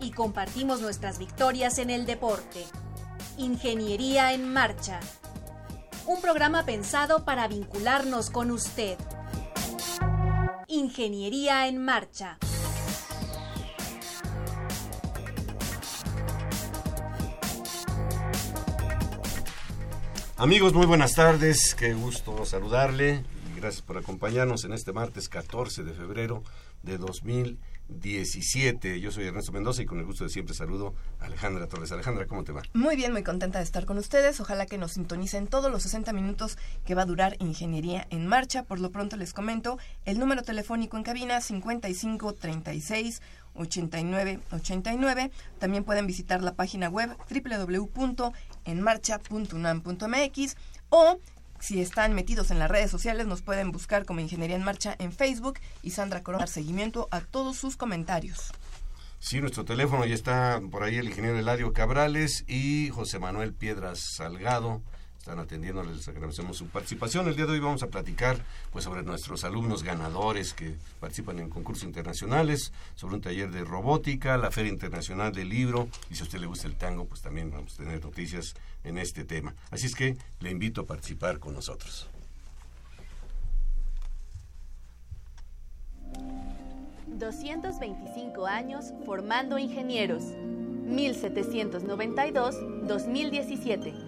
Y compartimos nuestras victorias en el deporte. Ingeniería en Marcha. Un programa pensado para vincularnos con usted. Ingeniería en Marcha. Amigos, muy buenas tardes, qué gusto saludarle gracias por acompañarnos en este martes 14 de febrero de 2017. Yo soy Ernesto Mendoza y con el gusto de siempre saludo a Alejandra Torres. Alejandra, ¿cómo te va? Muy bien, muy contenta de estar con ustedes. Ojalá que nos sintonicen todos los 60 minutos que va a durar Ingeniería en Marcha. Por lo pronto les comento el número telefónico en cabina 5536 8989. También pueden visitar la página web www.enmarcha.unam.mx o si están metidos en las redes sociales nos pueden buscar como Ingeniería en Marcha en Facebook y Sandra Corona dar seguimiento a todos sus comentarios. Sí, nuestro teléfono ya está por ahí el ingeniero Eladio Cabrales y José Manuel Piedras Salgado están atendiendo, les agradecemos su participación. El día de hoy vamos a platicar pues sobre nuestros alumnos ganadores que participan en concursos internacionales, sobre un taller de robótica, la Feria Internacional del Libro, y si a usted le gusta el tango, pues también vamos a tener noticias en este tema. Así es que le invito a participar con nosotros. ...225 años formando ingenieros... ...1792-2017...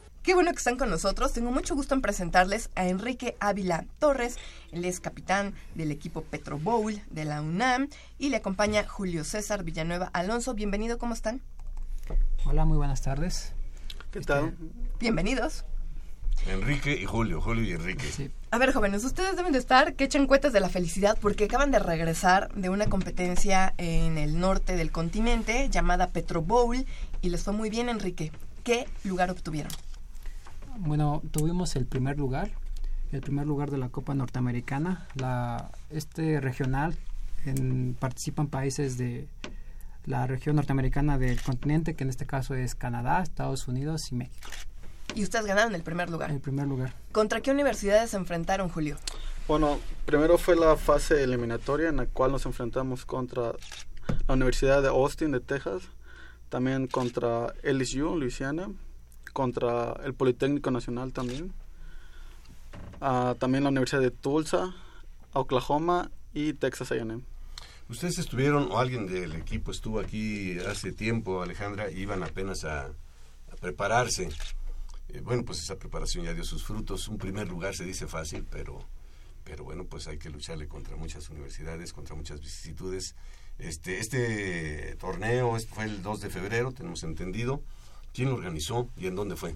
Qué bueno que están con nosotros. Tengo mucho gusto en presentarles a Enrique Ávila Torres. Él es capitán del equipo Petro Bowl de la UNAM y le acompaña Julio César Villanueva Alonso. Bienvenido, ¿cómo están? Hola, muy buenas tardes. ¿Qué tal? Este, bienvenidos. Enrique y Julio, Julio y Enrique. A ver, jóvenes, ustedes deben de estar que echen cuentas de la felicidad porque acaban de regresar de una competencia en el norte del continente llamada Petro Bowl y les fue muy bien, Enrique. ¿Qué lugar obtuvieron? Bueno, tuvimos el primer lugar, el primer lugar de la Copa Norteamericana. La, este regional en, participan países de la región norteamericana del continente, que en este caso es Canadá, Estados Unidos y México. Y ustedes ganaron el primer lugar. El primer lugar. ¿Contra qué universidades se enfrentaron, Julio? Bueno, primero fue la fase eliminatoria en la cual nos enfrentamos contra la Universidad de Austin de Texas, también contra LSU, Luisiana, contra el Politécnico Nacional también. Uh, también la Universidad de Tulsa, Oklahoma y Texas A&M. Ustedes estuvieron, o alguien del equipo estuvo aquí hace tiempo, Alejandra, iban apenas a, prepararse. Eh, bueno, pues esa preparación ya dio sus frutos. Un primer lugar se dice fácil, pero, pero bueno, pues hay que lucharle contra muchas universidades, contra muchas vicisitudes. Este, este torneo fue el 2 de febrero, tenemos entendido. ¿Quién lo organizó y en dónde fue?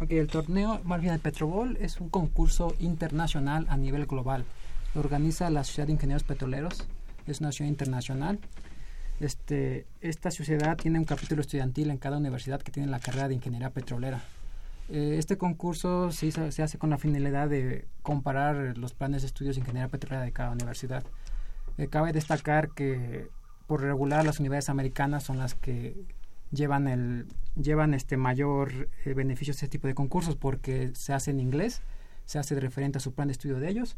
Ok, el torneo, más bien el Petrobol, es un concurso internacional a nivel global. Lo organiza la Sociedad de Ingenieros Petroleros, es una sociedad internacional. Este, esta sociedad tiene un capítulo estudiantil en cada universidad que tiene la carrera de ingeniería petrolera. Eh, este concurso se, hizo, se, hace con la finalidad de comparar los planes de estudios de ingeniería petrolera de cada universidad. Eh, cabe destacar que por regular las universidades americanas son las que llevan el llevan este mayor eh, beneficio este tipo de concursos porque se hace en inglés, se hace de referente a su plan de estudio de ellos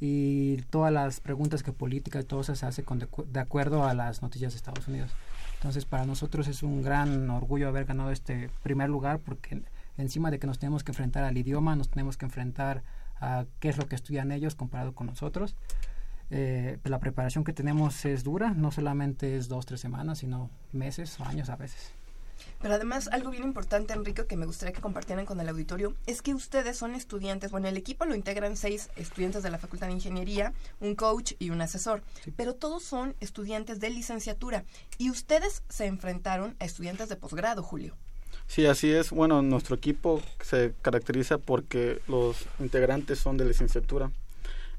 y todas las preguntas que política y todo eso se hace con de, de, acuerdo a las noticias de Estados Unidos. Entonces para nosotros es un gran orgullo haber ganado este primer lugar porque encima de que nos tenemos que enfrentar al idioma, nos tenemos que enfrentar a qué es lo que estudian ellos comparado con nosotros. Eh, la preparación que tenemos es dura, no solamente es dos, tres semanas, sino meses o años a veces. Pero además, algo bien importante, Enrique, que me gustaría que compartieran con el auditorio, es que ustedes son estudiantes. Bueno, el equipo lo integran seis estudiantes de la Facultad de Ingeniería, un coach y un asesor. Pero todos son estudiantes de licenciatura. Y ustedes se enfrentaron a estudiantes de posgrado, Julio. Sí, así es. Bueno, nuestro equipo se caracteriza porque los integrantes son de licenciatura.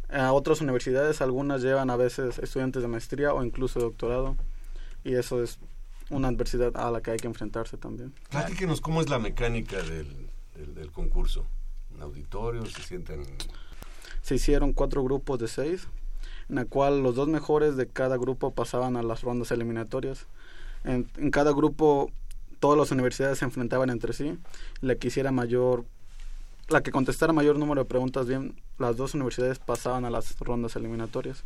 A otras universidades, algunas llevan a veces estudiantes de maestría o incluso doctorado. Y eso es una adversidad a la que hay que enfrentarse también. Platíquenos cómo es la mecánica del, del, concurso. ¿En auditorio se sienten...? Se hicieron cuatro grupos de seis, en la cual los dos mejores de cada grupo pasaban a las rondas eliminatorias. En, en cada grupo todas las universidades se enfrentaban entre sí. La que hiciera mayor, la que contestara mayor número de preguntas bien, las dos universidades pasaban a las rondas eliminatorias,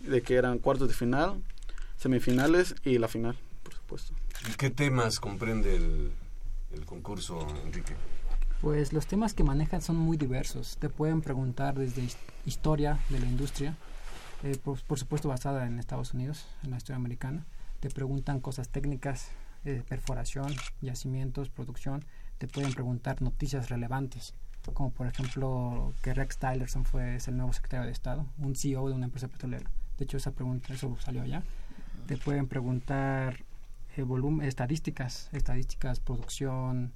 de que eran cuartos de final, semifinales y la final. ¿Y qué temas comprende el, concurso, Enrique? Pues los temas que manejan son muy diversos. Te pueden preguntar desde historia de la industria, eh, por, supuesto basada en Estados Unidos, en la historia americana. Te preguntan cosas técnicas, eh, perforación, yacimientos, producción. Te pueden preguntar noticias relevantes, como por ejemplo que Rex Tillerson fue el nuevo secretario de Estado, un CEO de una empresa petrolera. De hecho, esa pregunta, eso salió allá. Te pueden preguntar eh, estadísticas, estadísticas, producción,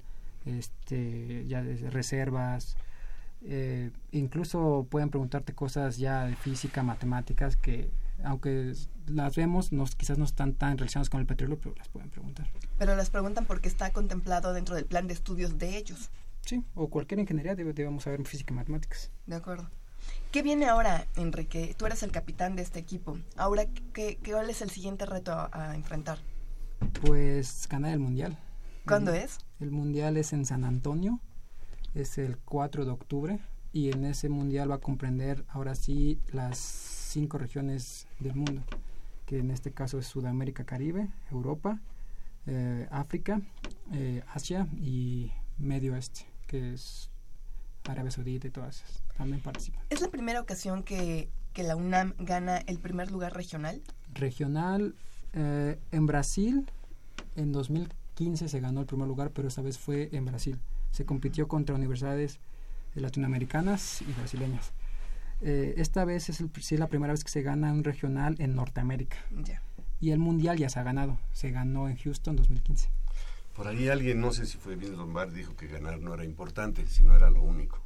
este, reservas, eh, incluso pueden preguntarte cosas ya de física, matemáticas que aunque las vemos, nos, quizás no están tan relacionadas con el petróleo, pero las pueden preguntar. Pero las preguntan porque está contemplado dentro del plan de estudios de ellos. Sí, o cualquier ingeniería debemos saber física y matemáticas. De acuerdo. ¿Qué viene ahora, Enrique? Tú eres el capitán de este equipo. Ahora, ¿qué, cuál es el siguiente reto a enfrentar? Pues ganar el mundial. ¿Cuándo es? El mundial es en San Antonio, es el 4 de octubre y en ese mundial va a comprender ahora sí las cinco regiones del mundo, que en este caso es Sudamérica, Caribe, Europa, eh, África, eh, Asia y Medio Oeste, que es Arabia Saudita y todas esas. También participan. ¿Es la primera ocasión que, que la UNAM gana el primer lugar regional? Regional, eh, en Brasil, en 2015 se ganó el primer lugar, pero esta vez fue en Brasil. Se compitió contra universidades latinoamericanas y brasileñas. Eh, esta vez es, el, la primera vez que se gana un regional en Norteamérica. Y el mundial ya se ha ganado. Se ganó en Houston 2015. Por ahí alguien, no sé si fue Vince Lombardi, dijo que ganar no era importante, sino era lo único.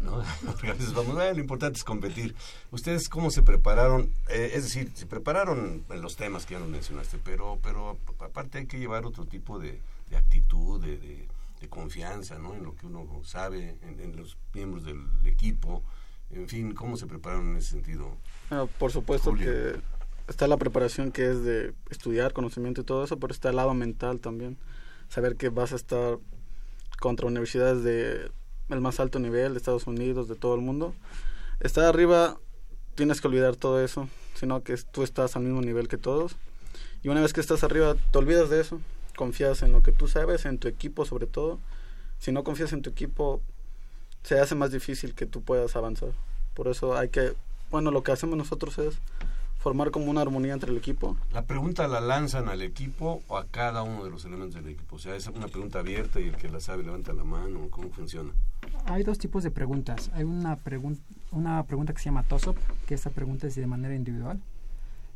¿no? Porque a veces vamos, lo importante es competir. ¿Ustedes cómo se prepararon? Eh, es decir, se prepararon en los temas que ya nos mencionaste, pero, pero aparte hay que llevar otro tipo de, actitud, de, de, confianza, ¿no? En lo que uno sabe, en, los miembros del equipo. En fin, ¿cómo se prepararon en ese sentido? por supuesto que está la preparación que es de estudiar, conocimiento y todo eso, pero está el lado mental también. Saber que vas a estar contra universidades de el más alto nivel de Estados Unidos, de todo el mundo. Estar arriba, tienes que olvidar todo eso, sino que tú estás al mismo nivel que todos. Y una vez que estás arriba, te olvidas de eso, confías en lo que tú sabes, en tu equipo sobre todo. Si no confías en tu equipo, se hace más difícil que tú puedas avanzar. Por eso hay que, bueno, lo que hacemos nosotros es formar como una armonía entre el equipo. ¿La pregunta la lanzan al equipo o a cada uno de los elementos del equipo? O sea, es una pregunta abierta y el que la sabe levanta la mano. ¿Cómo funciona? Hay dos tipos de preguntas. Hay una, pregunta una pregunta que se llama TOSOP, que esa pregunta es de manera individual.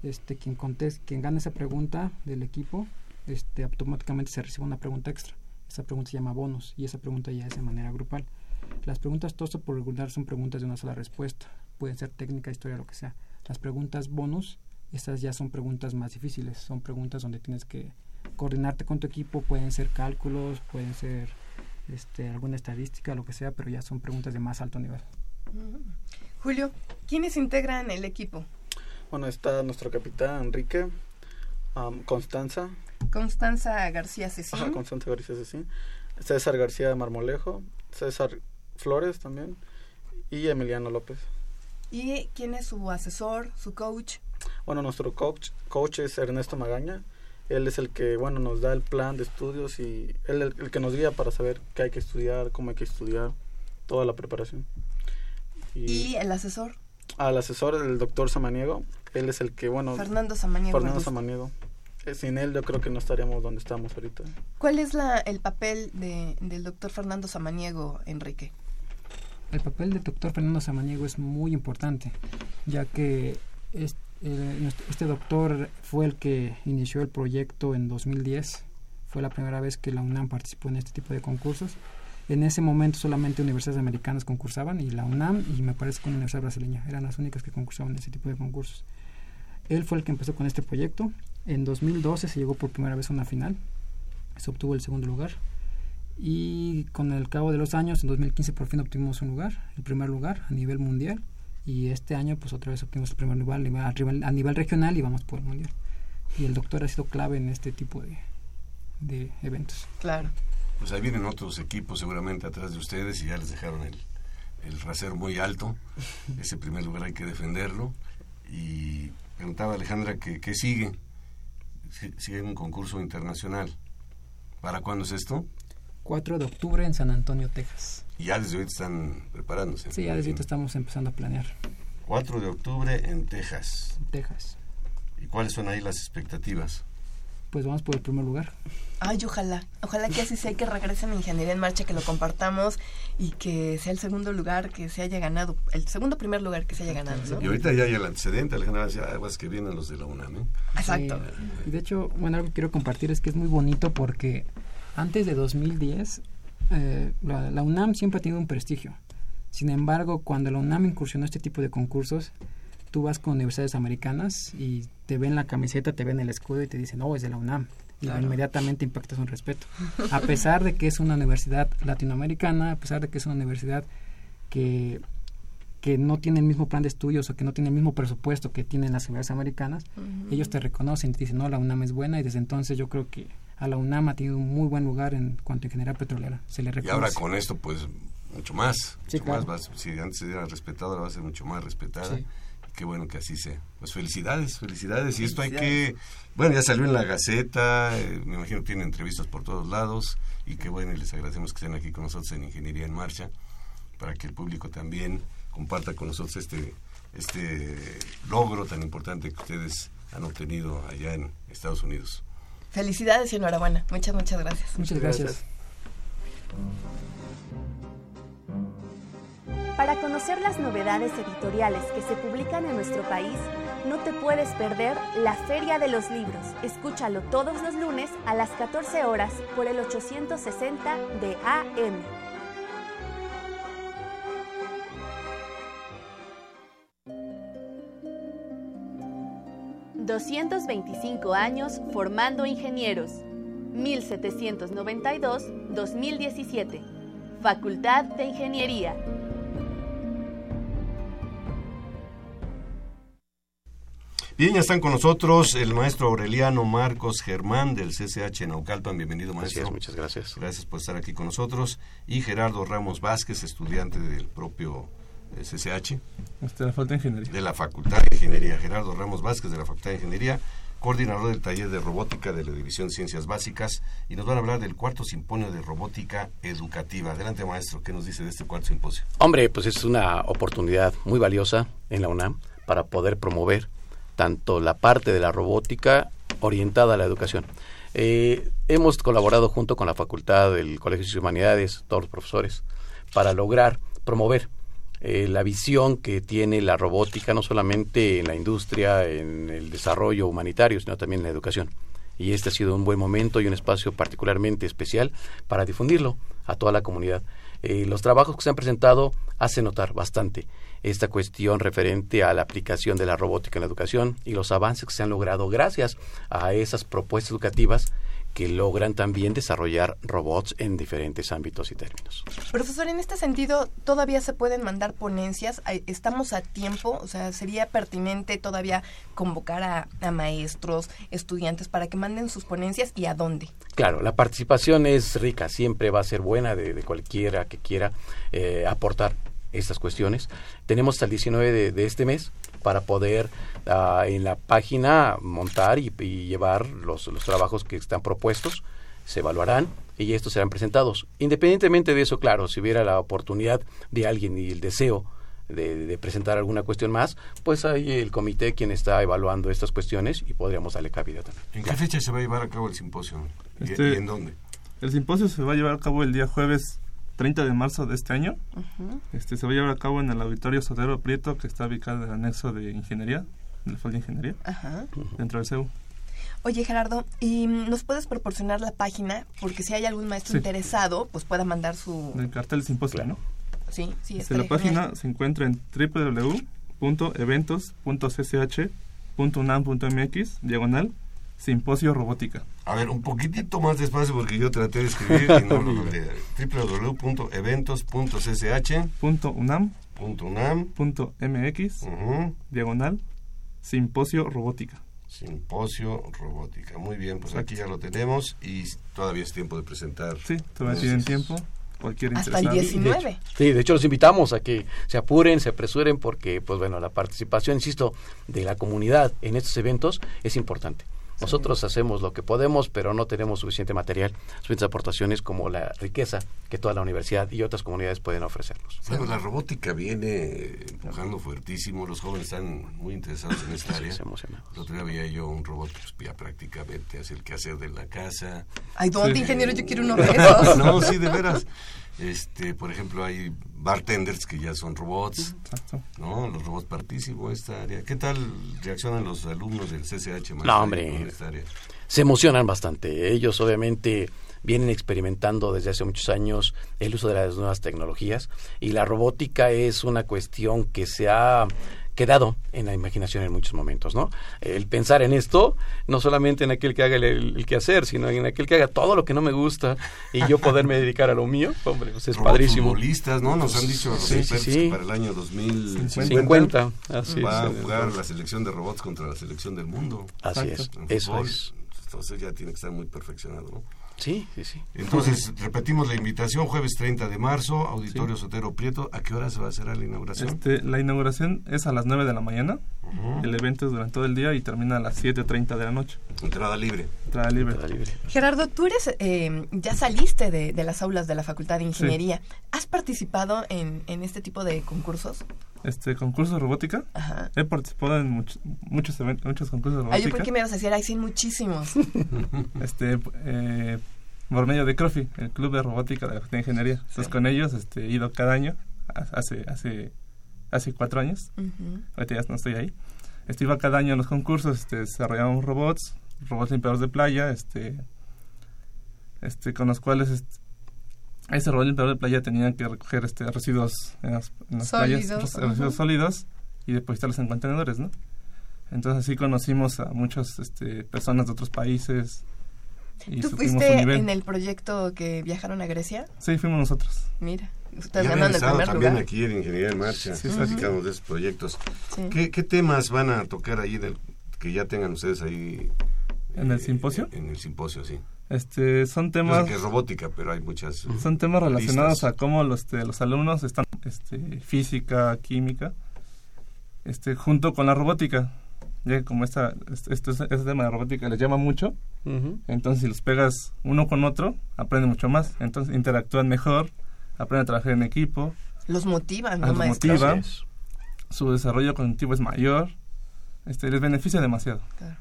Este, quien, conteste, quien gane esa pregunta del equipo, este, automáticamente se recibe una pregunta extra. Esa pregunta se llama bonus y esa pregunta ya es de manera grupal. Las preguntas TOSOP por regular son preguntas de una sola respuesta. Pueden ser técnica, historia, lo que sea las preguntas bonus, estas ya son preguntas más difíciles, son preguntas donde tienes que coordinarte con tu equipo, pueden ser cálculos, pueden ser este, alguna estadística, lo que sea, pero ya son preguntas de más alto nivel. Julio, ¿quiénes integran el equipo? Bueno, está nuestro capitán Enrique, Constanza. Constanza García Cecín. Constanza García Cecín. César García Marmolejo, César Flores también y Emiliano López. ¿Y quién es su asesor, su coach? Bueno, nuestro coach, coach es Ernesto Magaña. Él es el que, bueno, nos da el plan de estudios y él es el, que nos guía para saber qué hay que estudiar, cómo hay que estudiar, toda la preparación. ¿Y, el asesor? Al asesor, el doctor Samaniego. Él es el que, bueno... Fernando Samaniego. Fernando Samaniego. Eh, Sin él yo creo que no estaríamos donde estamos ahorita. ¿Cuál es la, el papel de, del doctor Fernando Samaniego, Enrique? El papel del doctor Fernando Samaniego es muy importante, ya que eh, este doctor fue el que inició el proyecto en 2010. Fue la primera vez que la UNAM participó en este tipo de concursos. En ese momento solamente universidades americanas concursaban y la UNAM y me parece que una universidad brasileña eran las únicas que concursaban en ese tipo de concursos. Él fue el que empezó con este proyecto. En 2012 se llegó por primera vez a una final. Se obtuvo el segundo lugar. Y con el cabo de los años, en 2015 por fin obtuvimos un lugar, el primer lugar a nivel mundial. Y este año pues otra vez obtuvimos el primer lugar a nivel, regional y vamos por el mundial. Y el doctor ha sido clave en este tipo de, de eventos. Claro. Pues ahí vienen otros equipos seguramente atrás de ustedes y ya les dejaron el, el rasero muy alto. Ese primer lugar hay que defenderlo. Y preguntaba Alejandra que qué sigue. Si- Sigue un concurso internacional. ¿Para cuándo es esto? 4 de octubre en San Antonio, Texas. Y ya desde ahorita están preparándose. Sí, ya desde ahorita estamos empezando a planear. 4 de octubre en Texas. Texas. ¿Y cuáles son ahí las expectativas? Pues vamos por el primer lugar. Ay, ojalá, ojalá que así sea, que regresen Ingeniería en Marcha, que lo compartamos y que sea el segundo lugar que se haya ganado, el segundo primer lugar que se haya ganado, ¿no? Y ahorita ya hay el antecedente, Alejandra decía, aguas que vienen los de la UNAM. ¿eh? Exacto. Sí, y de hecho, bueno, algo que quiero compartir es que es muy bonito porque antes de 2010, eh, la, la UNAM siempre ha tenido un prestigio. Sin embargo, cuando la UNAM incursionó este tipo de concursos, tú vas con universidades americanas y te ven la camiseta, te ven el escudo y te dicen, oh, es de la UNAM. Y Claro. inmediatamente impactas un respeto. A pesar de que es una universidad latinoamericana, a pesar de que es una universidad que, que no tiene el mismo plan de estudios o que no tiene el mismo presupuesto que tienen las universidades americanas, ellos te reconocen y te dicen, no, la UNAM es buena y desde entonces yo creo que a la UNAM ha tenido un muy buen lugar en cuanto a ingeniería petrolera. Se le Y reconoce. ahora con esto, pues, mucho más. Sí, mucho claro. más. va- si antes era respetada, ahora va a ser mucho más respetada. Sí. Qué bueno que así sea. Pues felicidades, felicidades. Y esto hay que... Bueno, ya salió en la Gaceta, eh, me imagino que tiene entrevistas por todos lados. Y qué bueno, y les agradecemos que estén aquí con nosotros en Ingeniería en Marcha, para que el público también comparta con nosotros este, este logro tan importante que ustedes han obtenido allá en Estados Unidos. Felicidades y enhorabuena. Muchas, muchas gracias. Muchas gracias. Gracias. Para conocer las novedades editoriales que se publican en nuestro país, no te puedes perder la Feria de los Libros. Escúchalo todos los lunes a las 14 horas por el 860 de AM. 225 años formando ingenieros. 1792-2017. Facultad de Ingeniería. Bien, ya están con nosotros el maestro Aureliano Marcos Germán del CCH Naucalpan. Bienvenido, maestro. es, muchas gracias. Gracias por estar aquí con nosotros. Y Gerardo Ramos Vázquez, estudiante del propio eh, CCH, Este, la falta de ingeniería. de la Facultad de Ingeniería. Gerardo Ramos Vázquez, de la Facultad de Ingeniería, coordinador del taller de robótica de la División Ciencias Básicas. Y nos van a hablar del cuarto simposio de robótica educativa. Adelante, maestro, ¿qué nos dice de este cuarto simposio? Hombre, pues es una oportunidad muy valiosa en la UNAM para poder promover tanto la parte de la robótica orientada a la educación. Eh, hemos colaborado junto con la Facultad del Colegio de Humanidades, todos los profesores, para lograr promover eh, la visión que tiene la robótica, no solamente en la industria, en el desarrollo humanitario, sino también en la educación. Y este ha sido un buen momento y un espacio particularmente especial para difundirlo a toda la comunidad. Eh, los trabajos que se han presentado hacen notar bastante esta cuestión referente a la aplicación de la robótica en la educación y los avances que se han logrado gracias a esas propuestas educativas que logran también desarrollar robots en diferentes ámbitos y términos. Profesor, en este sentido, ¿todavía se pueden mandar ponencias? ¿Estamos a tiempo? O sea, ¿sería pertinente todavía convocar a, a maestros, estudiantes, para que manden sus ponencias y a dónde? Claro, la participación es rica, siempre va a ser buena de, de cualquiera que quiera eh, aportar estas cuestiones. Tenemos hasta el 19 de, de este mes para poder ah, en la página montar y, y llevar los, los trabajos que están propuestos, se evaluarán y estos serán presentados. Independientemente de eso, claro, si hubiera la oportunidad de alguien y el deseo de, presentar alguna cuestión más, pues hay el comité quien está evaluando estas cuestiones y podríamos darle cabida también. ¿En qué fecha se va a llevar a cabo el simposio? ¿Y, Este- en dónde? El simposio se va a llevar a cabo el día jueves 30 de marzo de este año. Este se va a llevar a cabo en el auditorio Sotero Prieto, que está ubicado en el anexo de ingeniería, del FOL de ingeniería, Ajá. dentro del CEU. Oye, Gerardo, ¿y nos puedes proporcionar la página? Porque si hay algún maestro Sí. interesado, pues pueda mandar su... Del cartel del simposio, ¿no? Sí, sí, Este, la página genial. se encuentra en www.eventos.cch.unam.mx, diagonal, simposio robótica. A ver, un poquitito más despacio porque yo traté de escribir y no lo logré. www.eventos.csh.unam. .unam.mx, Ujú. diagonal, simposio robótica. Simposio robótica. Muy bien, pues aquí ya lo tenemos y todavía es tiempo de presentar. Sí, todavía tienen tiempo. Cualquier Hasta el interesado. 19. Sí, de hecho los invitamos a que se apuren, se apresuren, porque, pues bueno, la participación, insisto, de la comunidad en estos eventos es importante. Nosotros hacemos lo que podemos, pero no tenemos suficiente material, suficientes aportaciones como la riqueza que toda la universidad y otras comunidades pueden ofrecernos. Bueno, la robótica viene empujando fuertísimo. Los jóvenes están muy interesados en esta área. Sí. El otro día veía yo un robot que pues, ya prácticamente hace el quehacer de la casa. Ay, ¿dónde, Sí. ingeniero? Yo quiero uno de esos. No, sí, de veras. Este, por ejemplo, hay bartenders que ya son robots, Exacto. ¿no? Los robots partísimos, esta área. ¿Qué tal reaccionan los alumnos del CCH? maestro, No, hombre. esta área? se emocionan bastante. Ellos obviamente vienen experimentando desde hace muchos años el uso de las nuevas tecnologías y la robótica es una cuestión que se ha quedado en la imaginación en muchos momentos, ¿no? El pensar en esto, no solamente en aquel que haga el, el quehacer, sino en aquel que haga todo lo que no me gusta y yo poderme dedicar a lo mío, hombre, pues es Robots padrísimo. futbolistas, ¿no? Nos han dicho los Sí, sí, expertos sí. que para el año 2050 50, así va a jugar la selección de robots contra la selección del mundo. Así es, Exacto. eso es. Entonces ya tiene que estar muy perfeccionado, ¿no? Sí, sí, sí. Entonces, repetimos la invitación, jueves 30 de marzo, Auditorio Sotero Prieto. ¿A qué hora se va a hacer la inauguración? Este, la inauguración es a las 9 de la mañana. El evento es durante todo el día y termina a las 7.30 de la noche. Entrada libre. Entrada libre. Entrada libre. Gerardo, tú eres, eh, ya saliste de, de las aulas de la Facultad de Ingeniería. ¿Has participado en, en este tipo de concursos? Este concurso de robótica. Ajá. He participado en much- muchos eventos, muchos concursos de Ay, yo robótica. por qué me ibas a decir, ay, sí, muchísimos. este eh, por medio de CROFI, el Club de Robótica de la Facultad de Ingeniería. Entonces con ellos este, he ido cada año, ha- hace, hace, hace cuatro años, ahorita ya no estoy ahí. Este, iba cada año a los concursos, este, desarrollábamos robots, robots limpiadores de playa, este, este, con los cuales este, ese robot limpiador de playa tenían que recoger este, residuos en las, en las playas, Sólidos, ajá. residuos sólidos y depositarlos en contenedores, ¿no? Entonces así conocimos a muchas este, personas de otros países. Y ¿Tú fuiste nivel. en el proyecto que viajaron a Grecia? Sí, fuimos nosotros. Mira, Ya habían ganando el primer también lugar. aquí en Ingeniería en Marcha. Sí, sí, platicamos de esos proyectos. Sí. ¿Qué, qué temas van a tocar ahí del, que ya tengan ustedes ahí? ¿En el eh, simposio? En el simposio, sí. Este, son Yo sé temas que es robótica, pero hay muchas... son temas relacionados listas. a cómo los, este, los alumnos están este, física, química, este, junto con la robótica. Ya que como esta, este, este, este tema de robótica les llama mucho, entonces si los pegas uno con otro, aprenden mucho más. Entonces interactúan mejor, aprenden a trabajar en equipo, Los motivan, ¿no, Los maestro? motiva. Su desarrollo cognitivo es mayor, este, les beneficia demasiado. Claro.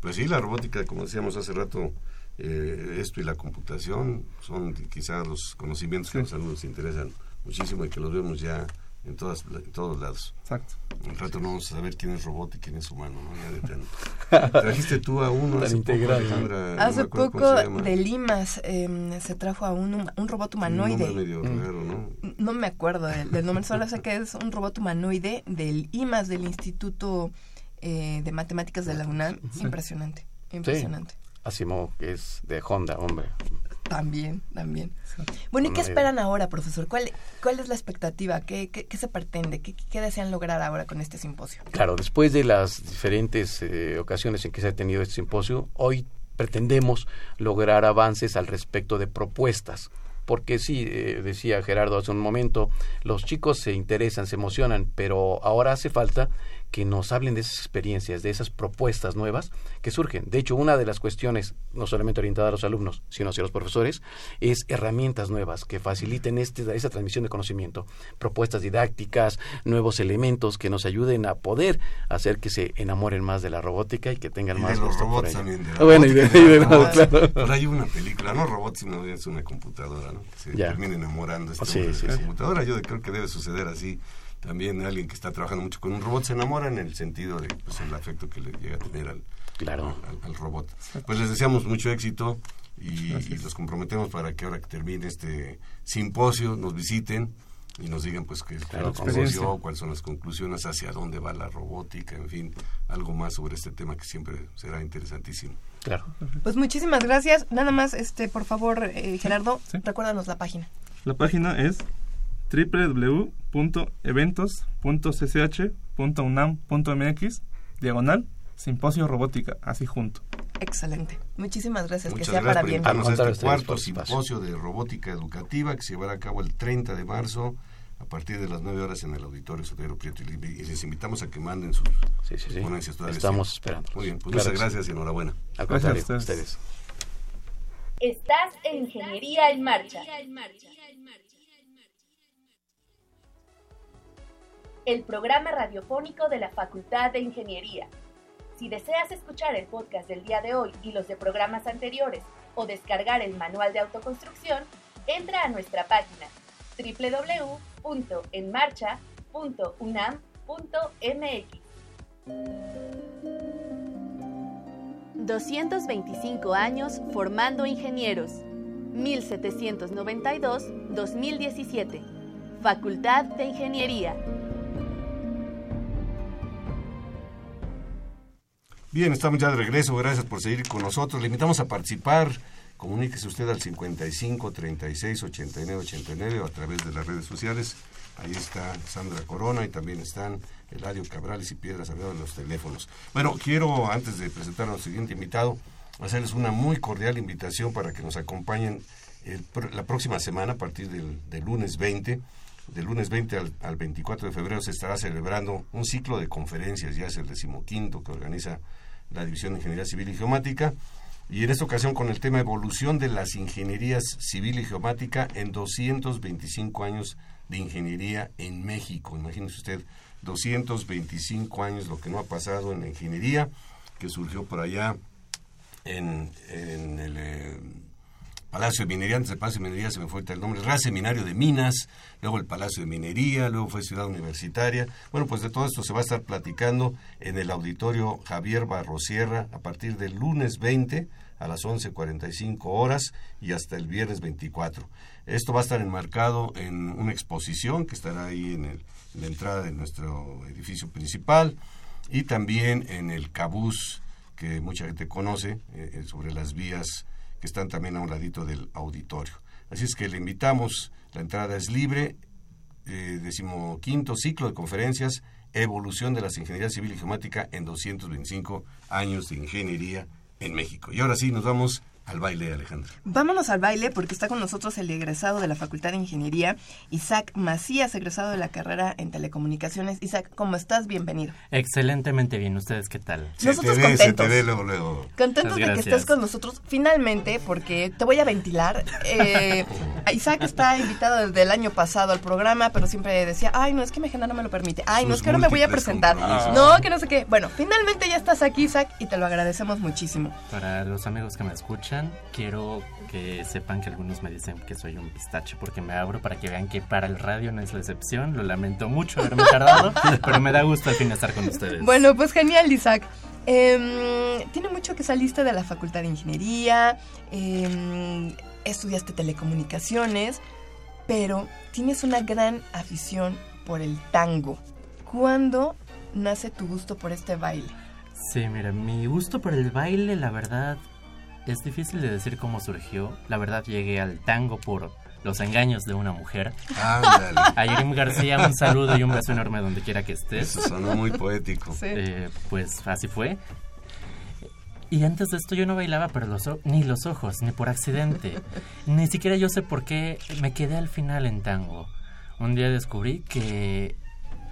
Pues sí, la robótica, como decíamos hace rato, eh, esto y la computación son quizás los conocimientos que a los alumnos interesan muchísimo y que los vemos ya en, todas, en todos lados. Exacto. Un rato no vamos a saber quién es robot y quién es humano, ¿no? Ya de tanto. Trajiste tú a uno hace poco, integrado. Alejandra, no Hace acuerdo poco de Limas em, se trajo a un, un robot Un humanoide. medio Mm. raro, ¿no? No me acuerdo del, del nombre, solo sé que es un robot humanoide del IMAS, del Instituto eh, de Matemáticas de la UNAM. Impresionante, impresionante. Asimov, que es de Honda, hombre. También, también. Bueno, ¿y qué esperan ahora, profesor? ¿Cuál, cuál es la expectativa? ¿Qué, qué, qué se pretende? ¿Qué, ¿Qué desean lograr ahora con este simposio? Claro, después de las diferentes eh, ocasiones en que se ha tenido este simposio, hoy pretendemos lograr avances al respecto de propuestas. Porque sí, eh, decía Gerardo hace un momento, los chicos se interesan, se emocionan, pero ahora hace falta que nos hablen de esas experiencias, de esas propuestas nuevas que surgen. De hecho, una de las cuestiones, no solamente orientada a los alumnos, sino hacia los profesores, es herramientas nuevas que faciliten este, esa transmisión de conocimiento, propuestas didácticas, nuevos elementos que nos ayuden a poder hacer que se enamoren más de la robótica y que tengan Y más de los gusto por robots también. de la Ah, bueno, y de- y de- de robots. claro. Hay una película, no robots, sino es una computadora, ¿no? Que se Ya. termina enamorando este Sí, de sí, la sí. computadora. Yo creo que debe suceder así. También alguien que está trabajando mucho con un robot se enamora en el sentido de pues, el afecto que le llega a tener al, Claro. al, al robot. Pues les deseamos mucho éxito y, y los comprometemos para que ahora que termine este simposio nos visiten y nos digan pues qué es Claro, lo que experiencia. sucedió, cuáles son las conclusiones, hacia dónde va la robótica, en fin, algo más sobre este tema que siempre será interesantísimo. Claro. Pues muchísimas gracias. Nada más, este, por favor, eh, Gerardo, Sí. recuérdanos la página. La página es www.eventos.cch.unam.mx diagonal simposio robótica, así junto. Excelente. Muchísimas gracias. Muchas que sea gracias para por bien. a este cuarto simposio de robótica educativa que se llevará a cabo el 30 de marzo a partir de las 9 horas en el Auditorio Sotero Prieto. Y y les invitamos a que manden sus Sí, sí, sí. ponencias todavía. Estamos esperando. Muy bien, pues Claro muchas gracias y enhorabuena. Al Gracias a ustedes. Estás en Ingeniería en Marcha. El programa radiofónico de la Facultad de Ingeniería. Si deseas escuchar el podcast del día de hoy y los de programas anteriores o descargar el manual de autoconstrucción, entra a nuestra página www.enmarcha.unam.mx. 225 años formando ingenieros. 1792-2017. Facultad de Ingeniería. Bien, estamos ya de regreso. Gracias por seguir con nosotros. Le invitamos a participar. Comuníquese usted al 55 36 89 89 o a través de las redes sociales. Ahí está Sandra Corona y también están Eladio Cabrales y Piedras Salgado en los teléfonos. Bueno, quiero, antes de presentar a nuestro siguiente invitado, hacerles una muy cordial invitación para que nos acompañen el la próxima semana, a partir del, del lunes 20. Del lunes 20 al, al 24 de febrero se estará celebrando un ciclo de conferencias, ya es el decimoquinto que organiza la División de Ingeniería Civil y Geomática. Y en esta ocasión con el tema Evolución de las Ingenierías Civil y Geomática en 225 años de ingeniería en México. Imagínese usted, 225 años, lo que no ha pasado en la ingeniería, que surgió por allá en, el eh, Palacio de Minería, antes del Palacio de Minería se me fue el nombre, el Real Seminario de Minas, luego el Palacio de Minería, luego fue Ciudad Universitaria. Bueno, pues de todo esto se va a estar platicando en el auditorio Javier Barrosierra a partir del lunes 20 a las 11.45 horas y hasta el viernes 24. Esto va a estar enmarcado en una exposición que estará ahí en, el- la entrada de nuestro edificio principal y también en el Cabús que mucha gente conoce eh, eh, sobre las vías que están también a un ladito del auditorio. Así es que le invitamos, la entrada es libre, eh, decimoquinto ciclo de conferencias, evolución de las ingenierías civil y geomática en 225 años de ingeniería en México. Y ahora sí, nos vamos al baile, Alejandra. Vámonos al baile porque está con nosotros el egresado de la Facultad de Ingeniería, Isaac Macías, egresado de la carrera en Telecomunicaciones. Isaac, ¿cómo estás? Bienvenido. Excelentemente bien. ¿Ustedes qué tal? Se Nosotros te ve, se contentos. te ve luego, luego. Contentos de que estés con nosotros finalmente porque te voy a ventilar. Eh, Isaac está invitado desde el año pasado al programa, pero siempre decía, ay, no, es que mi agenda no me lo permite. Ay, no, es que no me voy a presentar. No, que no sé qué. Bueno, finalmente ya estás aquí, Isaac, y te lo agradecemos muchísimo. Para los amigos que me escuchan, quiero que sepan que algunos me dicen que soy un pistache porque me abro para que vean que para el radio no es la excepción. Lo lamento mucho haberme tardado, pero me da gusto al fin estar con ustedes. Bueno, pues genial, Isaac. Em, tiene mucho que saliste de la Facultad de Ingeniería, em, estudiaste telecomunicaciones, pero tienes una gran afición por el tango. ¿Cuándo nace tu gusto por este baile? Sí, mira, mi gusto por el baile, la verdad, es difícil de decir cómo surgió. La verdad, llegué al tango por los engaños de una mujer. Ándale. A Yerim García, un saludo y un beso enorme donde quiera que estés. Eso sonó muy poético. Eh, pues así fue. Y antes de esto yo no bailaba, pero los ni los ojos, ni por accidente. ni siquiera yo sé por qué me quedé al final en tango. Un día descubrí que,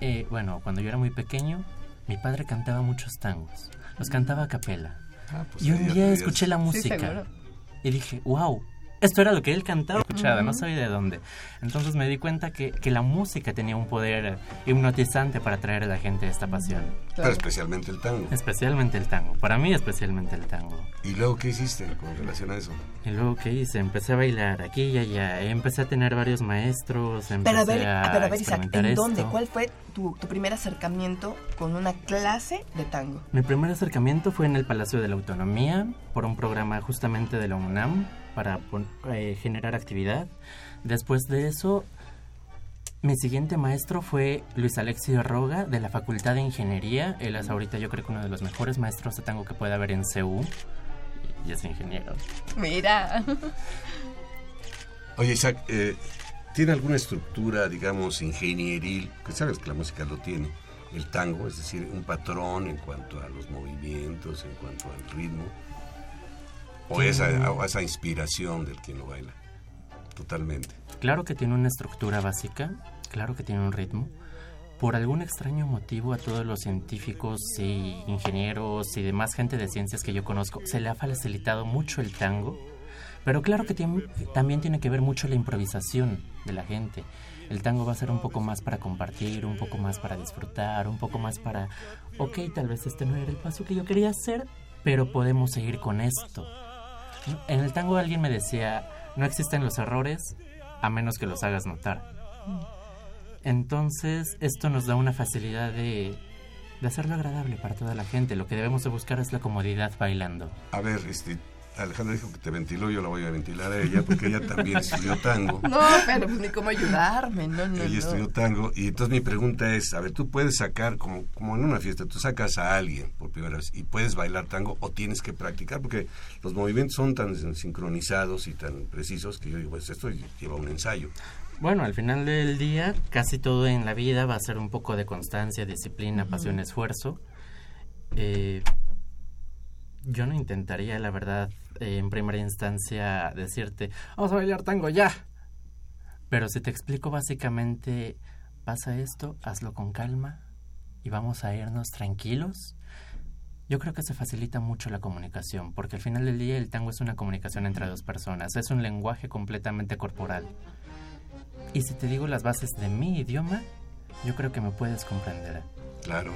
eh, bueno, cuando yo era muy pequeño, mi padre cantaba muchos tangos, los cantaba a capela. Ah, pues y un día escuché la música y dije, wow, esto era lo que él cantaba, escuchaba, no sabía de dónde. Entonces me di cuenta que, que la música tenía un poder hipnotizante para atraer a la gente a esta pasión. Pero especialmente el tango. Especialmente el tango, para mí especialmente el tango. ¿Y luego qué hiciste con relación a eso? Y luego, ¿qué hice? Empecé a bailar aquí y allá. Empecé a tener varios maestros. Empecé Pero a ver, a, pero a ver, Isaac, ¿en dónde? esto. ¿Cuál fue tu, tu primer acercamiento con una clase de tango? Mi primer acercamiento fue en el Palacio de la Autonomía por un programa justamente de la UNAM para eh, generar actividad. Después de eso, mi siguiente maestro fue Luis Alexio Roga de la Facultad de Ingeniería. Él es ahorita yo creo que uno de los mejores maestros de tango que puede haber en CEU. Y es ingeniero. Mira. Oye, Isaac, eh, ¿tiene alguna estructura, digamos, ingenieril? Que sabes que la música lo tiene. El tango, es decir, un patrón en cuanto a los movimientos, en cuanto al ritmo. O esa, o esa inspiración del quien lo baila. Totalmente. Claro que tiene una estructura básica, claro que tiene un ritmo. Por algún extraño motivo a todos los científicos y ingenieros y demás gente de ciencias que yo conozco se le ha facilitado mucho el tango. Pero claro que tiene- también tiene que ver mucho la improvisación de la gente. El tango va a ser un poco más para compartir, un poco más para disfrutar, un poco más para, ok, tal vez este no era el paso que yo quería hacer, pero podemos seguir con esto. En el tango alguien me decía, no existen los errores a menos que los hagas notar. Entonces, esto nos da una facilidad de, de hacerlo agradable para toda la gente. Lo que debemos de buscar es la comodidad bailando. A ver, este, Alejandra dijo que te ventiló, yo la voy a ventilar a ella porque ella también estudió tango. No, pero pues ni cómo ayudarme, no, no, Ella no. estudió tango y entonces mi pregunta es, a ver, tú puedes sacar, como, como en una fiesta, tú sacas a alguien por primera vez y puedes bailar tango o tienes que practicar porque los movimientos son tan sincronizados y tan precisos que yo digo, pues esto lleva un ensayo. Bueno, al final del día, casi todo en la vida va a ser un poco de constancia, disciplina, pasión, esfuerzo. Eh, yo no intentaría, la verdad, eh, en primera instancia decirte, vamos a bailar tango ya. Pero si te explico básicamente, pasa esto, hazlo con calma y vamos a irnos tranquilos. Yo creo que se facilita mucho la comunicación, porque al final del día el tango es una comunicación entre dos personas, es un lenguaje completamente corporal. Y si te digo las bases de mi idioma, yo creo que me puedes comprender. Claro.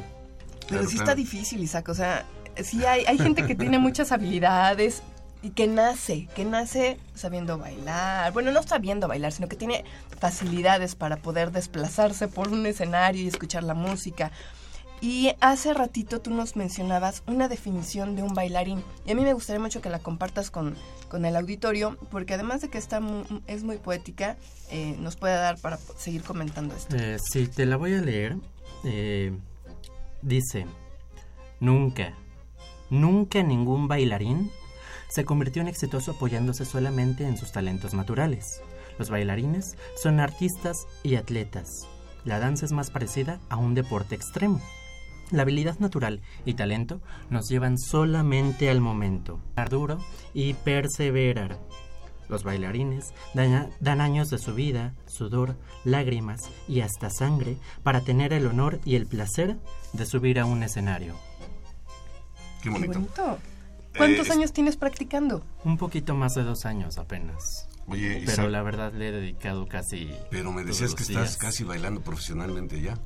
Pero claro, sí está difícil, Isaac. O sea, sí hay, gente que tiene muchas habilidades y que nace, que nace sabiendo bailar. Bueno, no sabiendo bailar, sino que tiene facilidades para poder desplazarse por un escenario y escuchar la música. Y hace ratito tú nos mencionabas una definición de un bailarín. Y a mí me gustaría mucho que la compartas con, con el auditorio, porque además de que está es muy poética, eh, nos puede dar para seguir comentando esto. Eh, sí, te la voy a leer. Eh, dice, nunca, nunca ningún bailarín se convirtió en exitoso apoyándose solamente en sus talentos naturales. Los bailarines son artistas y atletas. La danza es más parecida a un deporte extremo. La habilidad natural y talento nos llevan solamente al momento, duro y perseverar. Los bailarines dan, dan años de su vida, sudor, lágrimas y hasta sangre para tener el honor y el placer de subir a un escenario. Qué Qué bonito. ¿Cuántos Eh, años tienes practicando? Un poquito más de dos años apenas. Oye, Pero Isaac, la verdad le he dedicado casi... pero me decías que estás casi bailando profesionalmente ya.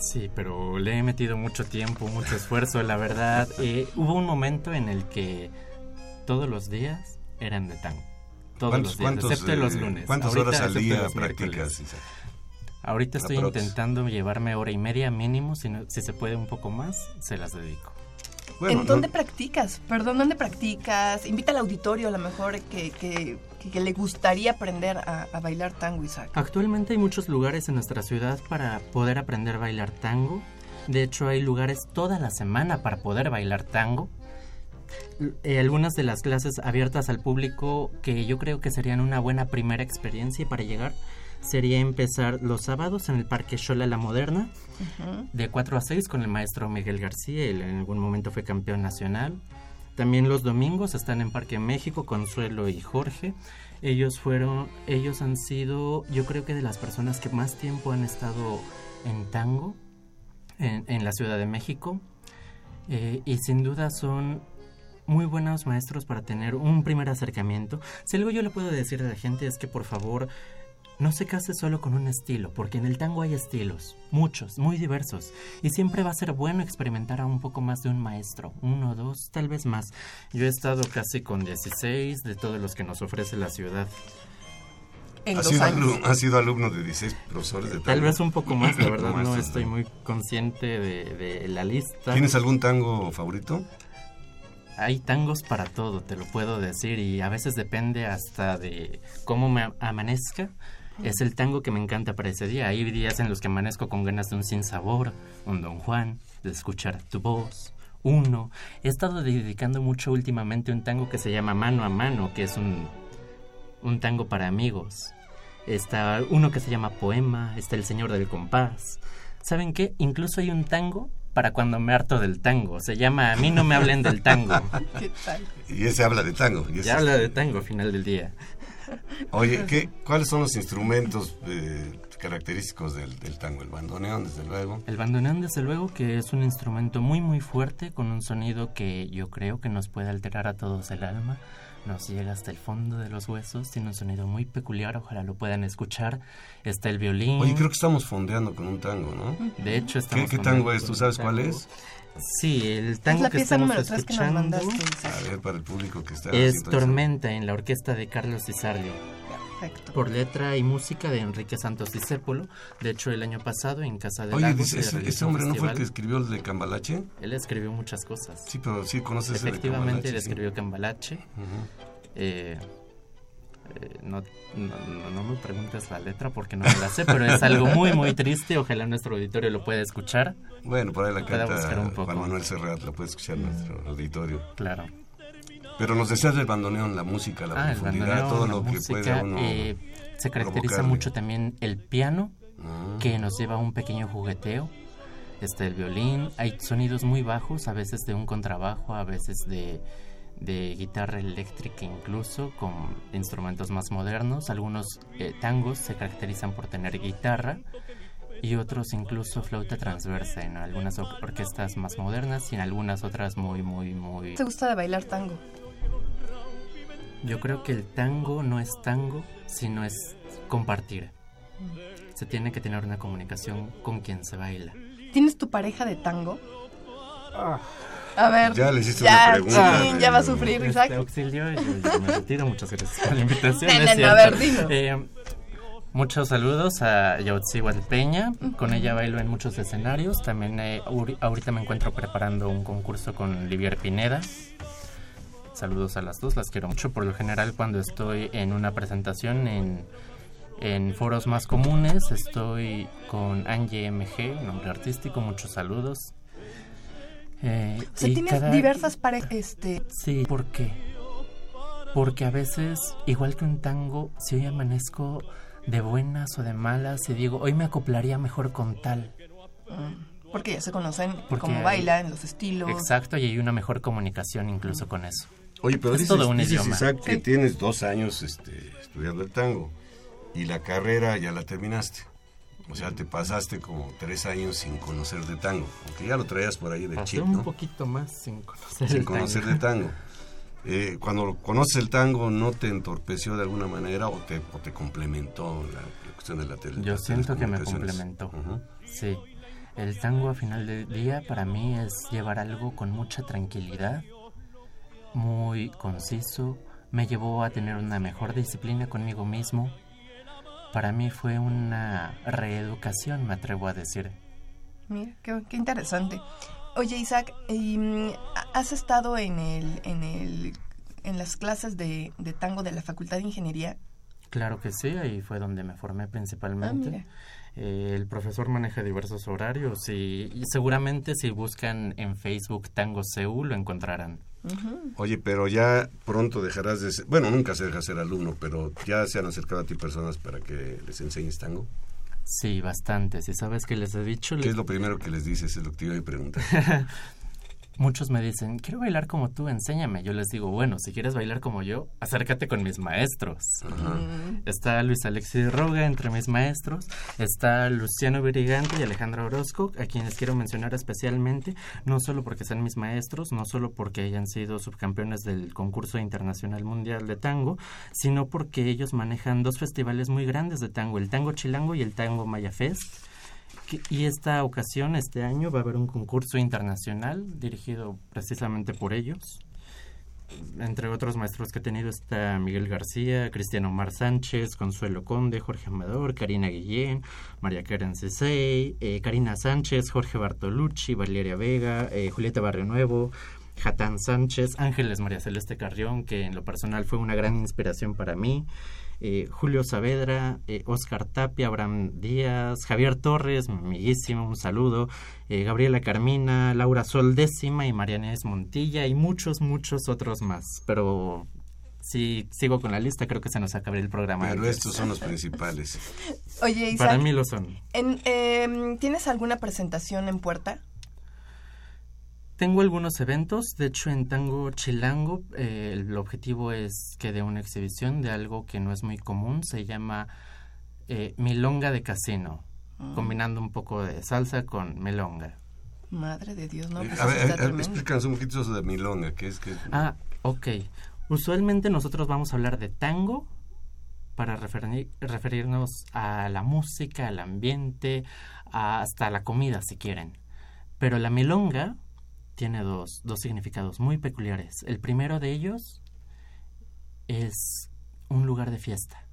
Sí, pero le he metido mucho tiempo, mucho esfuerzo, la verdad. Eh, hubo un momento en el que todos los días eran de tango. Todos los días, excepto eh, los lunes. ¿Cuántas Ahorita, horas al día practicas? Ahorita estoy Aprox. intentando llevarme hora y media mínimo, si, no- si se puede un poco más, se las dedico. Bueno, ¿En dónde no- practicas? Perdón, ¿dónde practicas? Invita al auditorio a lo mejor que, que, que- que le gustaría aprender a, a bailar tango, Isaac. Actualmente hay muchos lugares en nuestra ciudad para poder aprender a bailar tango. De hecho, hay lugares toda la semana para poder bailar tango. Eh, algunas de las clases abiertas al público que yo creo que serían una buena primera experiencia para llegar sería empezar los sábados en el Parque Xola La Moderna de 4 a 6 con el maestro Miguel García, él en algún momento fue campeón nacional. También los domingos están en Parque México Consuelo y Jorge. Ellos fueron, ellos han sido, yo creo que de las personas que más tiempo han estado en tango. en, en la Ciudad de México. Eh, y sin duda son muy buenos maestros para tener un primer acercamiento. Si algo yo le puedo decir a la gente es que por favor no se case solo con un estilo, porque en el tango hay estilos, muchos, muy diversos, y siempre va a ser bueno experimentar a un poco más de un maestro, uno, dos, tal vez más. Yo he estado casi con 16 de todos los que nos ofrece la ciudad. En ¿Ha los sido, años. alumno, ha sido alumno de 16 profesores de tango? Tal vez un poco más, la verdad no estoy muy consciente de, de la lista. ¿Tienes algún tango favorito? Hay tangos para todo, te lo puedo decir, y a veces depende hasta de cómo me amanezca. Es el tango que me encanta para ese día. Hay días en los que amanezco con ganas de un sinsabor, un Don Juan, de escuchar tu voz, uno. He estado dedicando mucho últimamente un tango que se llama Mano a Mano, que es un, un tango para amigos. Está uno que se llama Poema, está El Señor del Compás. ¿Saben qué? Incluso hay un tango para cuando me harto del tango. Se llama A mí no me hablen del tango. ¿Qué tal? Y ese habla de tango. y ese- Ya habla de tango al final del día. Oye, ¿qué, ¿cuáles son los instrumentos eh, característicos del, del tango? El bandoneón, desde luego. El bandoneón, desde luego, que es un instrumento muy, muy fuerte, con un sonido que yo creo que nos puede alterar a todos el alma. Nos llega hasta el fondo de los huesos, tiene un sonido muy peculiar, ojalá lo puedan escuchar. Está el violín. Oye, creo que estamos fondeando con un tango, ¿no? De hecho, ¿Qué, estamos qué con tango es? ¿Tú sabes cuál es? Sí, el Es tango la que pieza estamos número 3 que nos escuchando mandaste. A ver, para el público que está... es. Tormenta en la orquesta de Carlos Cizarli. Perfecto. Por letra y música de Enrique Santos Discépolo. De hecho, el año pasado en Casa de Oye, Lagos dice, se ese, ese hombre no fue el que escribió el de Cambalache. Él escribió muchas cosas. Sí, pero sí conoces ese de Efectivamente, Cambalache. él sí. escribió Cambalache. Ujú. Eh, eh, no, no, no- me preguntes la letra porque no me la sé, pero es algo muy, muy triste. Ojalá nuestro auditorio lo pueda escuchar. Bueno, por ahí la Pueda buscar canta un poco. Juan Manuel Serrat, la puede escuchar nuestro auditorio. Claro. Pero nos decías del bandoneón, la música, la Ah, el profundidad, bandoneón, todo lo que música, puede uno... eh, se caracteriza provocarle. mucho también el piano, Ah. que nos lleva a un pequeño jugueteo. Está el violín, hay sonidos muy bajos, a veces de un contrabajo, a veces de, de guitarra eléctrica incluso, con instrumentos más modernos. Algunos eh, tangos se caracterizan por tener guitarra y otros incluso flauta transversa en algunas or- orquestas más modernas y en algunas otras muy, muy, muy... ¿Te gusta de bailar tango? Yo creo que el tango no es tango, sino es compartir. Se tiene que tener una comunicación con quien se baila. ¿Tienes tu pareja de tango? A ver. Ya le hiciste ya, una pregunta, ya va a sufrir, Este Isaac. auxilio, yo, yo me retiro. Muchas gracias por la invitación. Es cierto. a ver, dilo. Eh, muchos saludos a Yautzihuatl Peña. Con ella bailo en muchos escenarios. También eh, ahori- ahorita me encuentro preparando un concurso con Livier Pineda. Saludos a las dos, las quiero mucho. Por lo general, cuando estoy en una presentación en, en foros más comunes, estoy con Angie MG, nombre artístico. Muchos saludos. Eh, O sea, y tienes cada- diversas parejas. Este, Sí, ¿por qué? Porque a veces, igual que un tango, si hoy amanezco de buenas o de malas y digo, hoy me acoplaría mejor con tal. mm, porque ya se conocen Porque cómo hay- bailan, los estilos. Exacto, y hay una mejor comunicación incluso con eso. Oye, pero Es dices, todo un dices, idioma. Isaac, que Sí. tienes dos años este, estudiando el tango y la carrera ya la terminaste. O sea, te pasaste como tres años sin conocer de tango, aunque ya lo traías por ahí de Pasé chip, un poquito más sin conocer Sin el conocer tango. de tango. Eh, cuando conoces el tango, ¿no te entorpeció de alguna manera o te, o te complementó la, la cuestión de la tele? Yo siento que me complementó. Sí, el tango a final del día para mí es llevar algo con mucha tranquilidad, muy conciso, me llevó a tener una mejor disciplina conmigo mismo. Para mí fue una reeducación, me atrevo a decir. Mira, qué, qué interesante. Oye, Isaac, mm, ¿has estado en el, en el, en las clases de, de tango de la Facultad de Ingeniería? Claro que sí, ahí fue donde me formé Ah, principalmente. mira. Eh, el profesor maneja diversos horarios y, y seguramente si buscan en Facebook Tango CEU lo encontrarán. Oye, pero ya pronto dejarás de ser, bueno, nunca se deja ser alumno, pero ya se han acercado a ti personas para que les enseñes tango. Sí, bastante. Si sabes que les he dicho, ¿Qué es lo primero que les dices? Es lo que te iba a preguntar. muchos me dicen, quiero bailar como tú, enséñame. Yo les digo, bueno, si quieres bailar como yo, acércate con mis maestros. Está Luis Alexis Roga entre mis maestros, está Luciano Virigante y Alejandra Orozco, a quienes quiero mencionar especialmente, no solo porque sean mis maestros, no solo porque hayan sido subcampeones del concurso internacional mundial de tango, sino porque ellos manejan dos festivales muy grandes de tango, el Tango Chilango y el Tango Maya Fest y esta ocasión, este año, va a haber un concurso internacional dirigido precisamente por ellos. Entre otros maestros que he tenido está Miguel García, Cristiano Omar Sánchez, Consuelo Conde, Jorge Amador, Karina Guillén, María Karen Cesey, eh, Karina Sánchez, Jorge Bartolucci, Valeria Vega, eh, Julieta Barrio Nuevo, Jatán Sánchez, Ángeles María Celeste Carrión, que en lo personal fue una gran inspiración para mí, eh, Julio Saavedra, eh, Oscar Tapia, Abraham Díaz, Javier Torres, amiguísimo, un saludo, eh, Gabriela Carmina, Laura Sol décima y Mariana Montilla y muchos, muchos otros más. Pero si sigo con la lista, creo que se nos acaba el programa. Pero estos son los principales. Oye, Isaac, Para mí lo son. Em, ¿Tienes alguna presentación en puerta? Tengo algunos eventos, de hecho en Tango Chilango eh, el objetivo es que de una exhibición de algo que no es muy común, se llama eh, Milonga de Casino, Mm. combinando un poco de salsa con melonga. Madre de Dios, no. Pues a ver, a- explícanos un poquito eso de milonga, que es que... Ah, ok. Usualmente nosotros vamos a hablar de tango para referir- referirnos a la música, al ambiente, a- hasta la comida si quieren. Pero la milonga tiene dos, dos significados muy peculiares. El primero de ellos es un lugar de fiesta.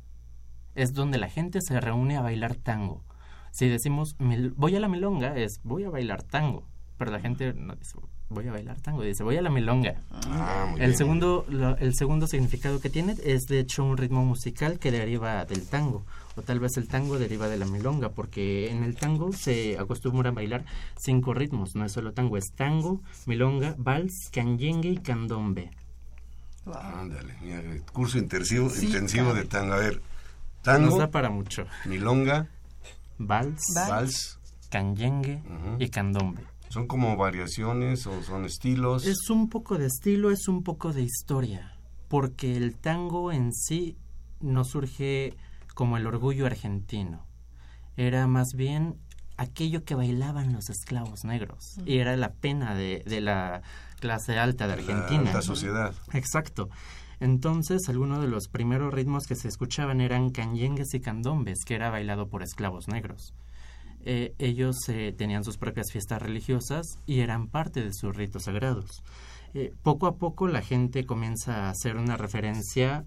Es donde la gente se reúne a bailar tango. Si decimos voy a la milonga, es voy a bailar tango. Pero la gente no dice voy a bailar tango, dice voy a la milonga. Ah, muy El bien. segundo, lo- el segundo significado que tiene es de hecho un ritmo musical que deriva del tango, o tal vez el tango deriva de la milonga, porque en el tango se acostumbra a bailar cinco ritmos, no es solo tango, es tango, milonga, vals, canyengue y candombe. Ándale, el curso intensivo, Sí, intensivo de tango. A ver, Nos tango, da para mucho. milonga, Vals, Vals. vals, canyengue y candombe. ¿Son como variaciones o son estilos? Es un poco de estilo, es un poco de historia, porque el tango en sí no surge como el orgullo argentino. Era más bien aquello que bailaban los esclavos negros. Y era la pena de, de la clase alta de La Argentina. alta sociedad. Exacto. Entonces, algunos de los primeros ritmos que se escuchaban eran canyengues y candombes, que era bailado por esclavos negros. Eh, ellos eh, tenían sus propias fiestas religiosas y eran parte de sus ritos sagrados. Eh, poco a poco la gente comienza a hacer una referencia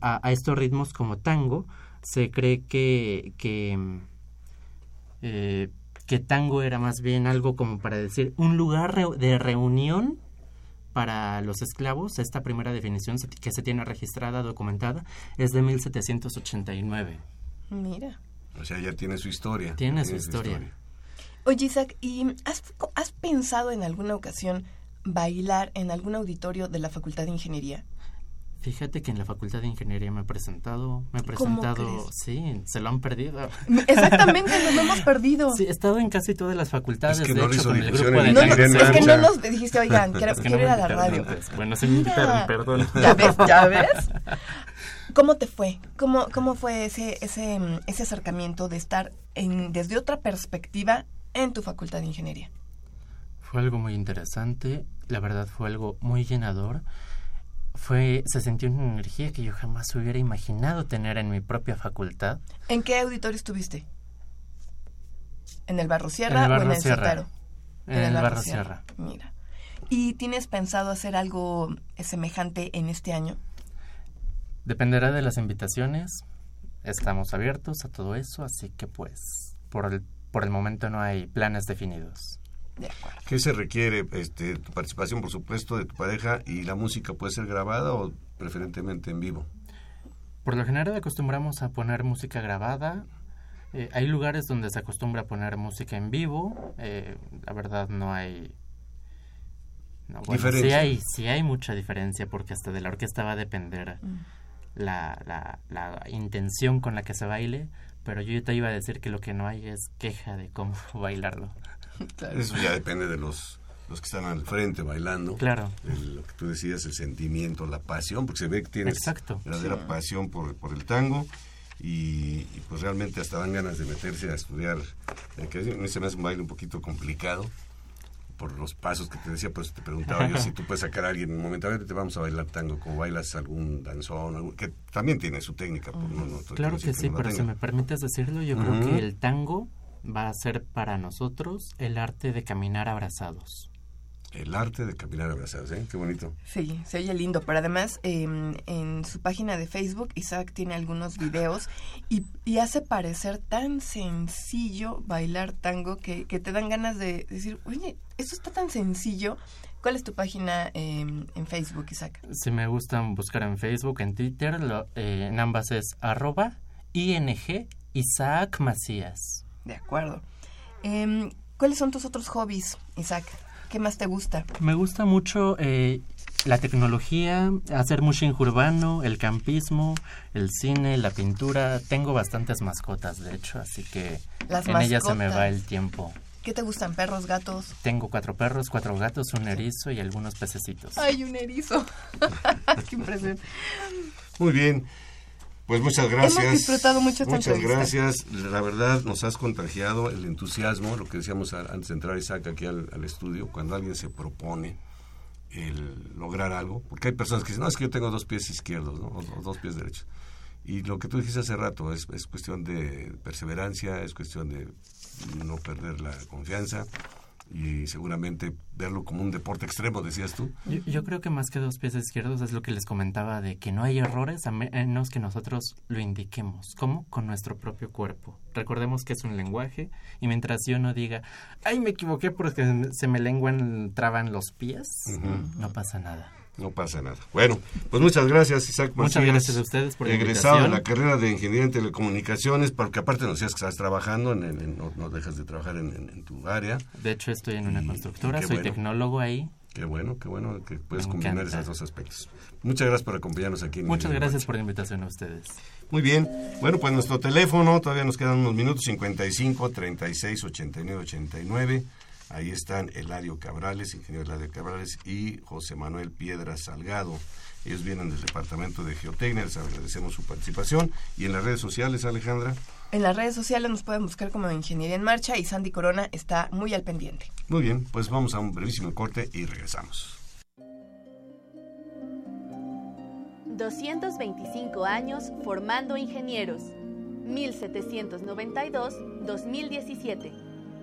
a, estos ritmos como tango. Se cree que, que, que tango era más bien algo como para decir un lugar de reunión para los esclavos. Esta primera definición que se tiene registrada, documentada, es de 1789. Mira. O sea, ya tiene su historia. Tiene su historia. Oye, Isaac, ¿y has, has pensado en alguna ocasión bailar en algún auditorio de la Facultad de Ingeniería? Fíjate que en la Facultad de Ingeniería me he presentado, me he ¿Cómo presentado, crees? sí, se lo han perdido. Exactamente, nos lo hemos perdido. Sí, he estado en casi todas las facultades, Es que de no hecho, con el grupo de No, no, es que no nos dijiste, oigan, quiero, Es que quiero no ir a la radio. antes. Bueno, sí me invitaron, perdón. Ya ves, ya ves. ¿Cómo te fue? ¿Cómo, cómo fue ese, ese, mm, ese acercamiento de estar en, desde otra perspectiva en tu Facultad de Ingeniería? Fue algo muy interesante, la verdad fue algo muy llenador. Fue, se sintió una energía que yo jamás hubiera imaginado tener en mi propia facultad. ¿En qué auditorio estuviste? ¿En el Barro Sierra En el o en el Sierra. En el Barro Sierra. Mira. ¿Y tienes pensado hacer algo semejante en este año? Dependerá de las invitaciones. Estamos abiertos a todo eso, así que pues por el, por el momento no hay planes definidos. De acuerdo. ¿Qué se requiere? Este, tu participación, por supuesto, de tu pareja y la música puede ser grabada o preferentemente en vivo. Por lo general acostumbramos a poner música grabada. Eh, hay lugares donde se acostumbra a poner música en vivo. Eh, la verdad no hay... No, bueno, sí Diferencia. hay, sí hay mucha diferencia porque hasta de la orquesta va a depender Mm. La, la, la intención con la que se baile. Pero yo te iba a decir que lo que no hay es queja de cómo bailarlo. Eso ya depende de los, los que están al frente bailando. Claro. El- lo que tú decías, el sentimiento, la pasión, porque se ve que tienes Exacto. verdadera pasión por, por el tango y, y, pues realmente hasta dan ganas de meterse a estudiar. eh, que a mí se me hace un baile un poquito complicado por los pasos que te decía, pues te preguntaba yo si tú puedes sacar a alguien ver, te vamos a bailar tango, como bailas algún danzón, algún- que también tiene su técnica. pues, no- Claro que sí, pero si me permites decirlo, yo creo que el tango va a ser para nosotros el arte de caminar abrazados. El arte de caminar abrazados, ¿eh? Qué bonito. Sí, se oye lindo, pero además eh, en su página de Facebook Isaac tiene algunos videos y, y hace parecer tan sencillo bailar tango que, que te dan ganas de decir, oye, esto está tan sencillo. ¿Cuál es tu página eh, en Facebook, Isaac? Si me gustan buscar en Facebook, en Twitter, lo- eh, en ambas es arroba ING Isaac Macías. De acuerdo. Em, ¿Cuáles son tus otros hobbies, Isaac? ¿Qué más te gusta? Me gusta mucho eh, la tecnología, hacer mushing urbano, el campismo, el cine, la pintura. Tengo bastantes mascotas, de hecho, así que Las en ellas se me va el tiempo. ¿Qué te gustan? ¿Perros, gatos? Tengo cuatro perros, cuatro gatos, un erizo y algunos pececitos. Ay, un erizo. Qué impresión. Muy bien. Pues muchas gracias. Hemos disfrutado mucho Muchas gracias. La verdad, nos has contagiado el entusiasmo, lo que decíamos antes de entrar Isaac aquí al, al estudio, cuando alguien se propone el lograr algo, porque hay personas que dicen, no, es que yo tengo dos pies izquierdos, ¿no? o, o dos pies derechos. Y lo que tú dijiste hace rato es, es cuestión de perseverancia, es cuestión de no perder la confianza y seguramente verlo como un deporte extremo, decías tú. Yo, yo creo que más que dos pies izquierdos es lo que les comentaba de que no hay errores a menos que nosotros lo indiquemos. ¿Cómo? Con nuestro propio cuerpo. Recordemos que es un lenguaje y mientras yo no diga, ay, me equivoqué porque se me lenguan, traban los pies, no pasa nada. No pasa nada. Bueno, pues muchas gracias, Isaac Muchas gracias a ustedes por la Egresado de invitación. la carrera de Ingeniería en Telecomunicaciones, porque aparte nos decías que estás trabajando, en, en- no, no dejas de trabajar en, tu área. De hecho, estoy en una Y- constructora, soy bueno. tecnólogo ahí. Qué bueno, qué bueno que puedes Me combinar esos dos aspectos. Muchas gracias por acompañarnos aquí. en Muchas Ingeniería gracias por la invitación a ustedes. Muy bien. Bueno, pues nuestro teléfono, todavía nos quedan unos minutos, 55 36 89 89. Ahí están Eladio Cabrales, ingeniero Eladio Cabrales, y José Manuel Piedra Salgado. Ellos vienen del Departamento de Geotecnia, les agradecemos su participación. Y en las redes sociales, Alejandra. En las redes sociales nos pueden buscar como Ingeniería en Marcha y Sandy Corona está muy al pendiente. Muy bien, pues vamos a un brevísimo corte y regresamos. 225 años formando ingenieros. 1792-2017.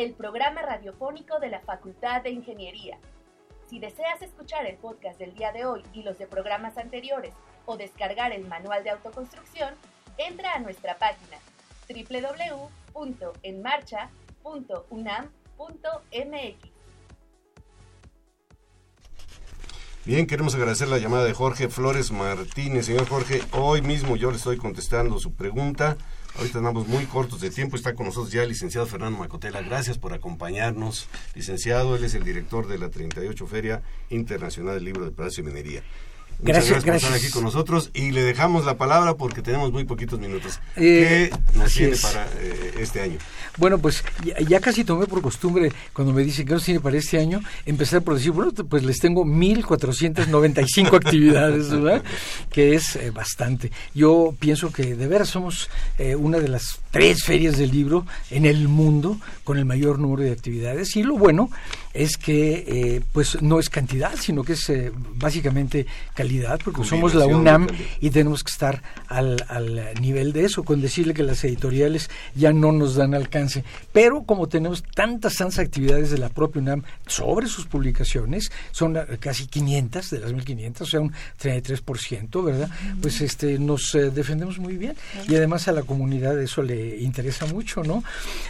El programa radiofónico de la Facultad de Ingeniería. Si deseas escuchar el podcast del día de hoy y los de programas anteriores o descargar el manual de autoconstrucción, entra a nuestra página www.enmarcha.unam.mx. Bien, queremos agradecer la llamada de Jorge Flores Martínez. Señor Jorge, hoy mismo yo le estoy contestando su pregunta. Ahorita andamos muy cortos de tiempo. Está con nosotros ya el licenciado Fernando Macotela. Gracias por acompañarnos. Licenciado, él es el director de la 38 Feria Internacional del Libro de Palacio y Minería. Muchas Gracias, gracias, por estar aquí con nosotros y le dejamos la palabra porque tenemos muy poquitos minutos. Eh, ¿Qué nos tiene es. para eh, este año? Bueno, pues ya, ya casi tomé por costumbre, cuando me dicen que no tiene para este año, empezar por decir, bueno, pues les tengo 1.495 actividades, ¿verdad? Que es eh, bastante. Yo pienso que de veras somos una de las tres ferias del libro en el mundo con el mayor número de actividades. Y lo bueno es que, pues no es cantidad, sino que es básicamente calidad, porque somos la UNAM y tenemos que estar al, al nivel de eso, con decirle que las editoriales ya no nos dan alcance. Pero como tenemos tantas, tantas actividades de la propia UNAM sobre sus publicaciones, son eh, casi 500 de las 1500, o sea, un 33%, ¿verdad? Pues este nos eh, defendemos muy bien y además a la comunidad eso le interesa mucho, ¿no?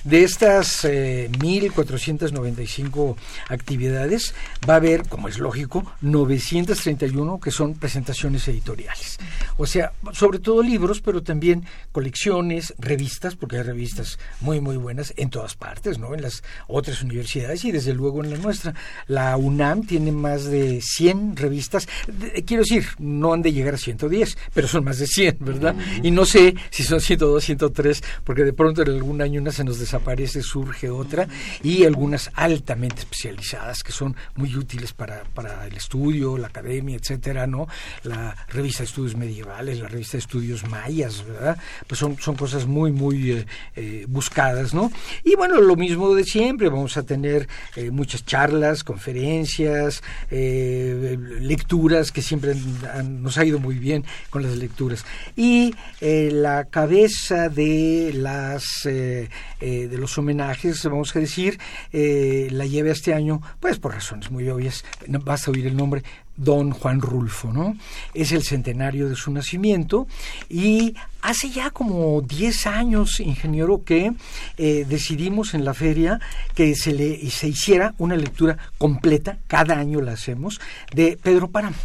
De estas eh, 1495 actividades va a haber, como es lógico, 931 que son presentaciones editoriales. O sea, sobre todo libros, pero también colecciones, revistas, porque hay revistas muy, muy buenas en todas partes, ¿no? En las otras universidades y desde luego en la nuestra. La UNAM tiene más de 100 revistas. quiero decir, no han de llegar a 110, pero son más de 100, ¿verdad? Y no sé si son 102, 103, porque de pronto en algún año una se nos desaparece, surge otra, y algunas altamente especializadas que son muy útiles para, para el estudio, la academia, etcétera, ¿no? La revista de estudios medievales, la revista de estudios mayas, ¿verdad? Pues son, son cosas muy, muy eh, eh, buscadas, ¿no? Y bueno, lo mismo de siempre, vamos a tener eh, muchas charlas, conferencias, lecturas que siempre nos ha ido muy bien con las lecturas. Y la cabeza de las de los homenajes, vamos a decir, la lleve este año, pues por razones muy obvias, vas a oír el nombre, don Juan Rulfo, ¿no? Es el centenario de su nacimiento y hace ya como 10 años, ingeniero, que eh, decidimos en la feria que se le se hiciera una lectura completa, cada año la hacemos, de Pedro Páramo,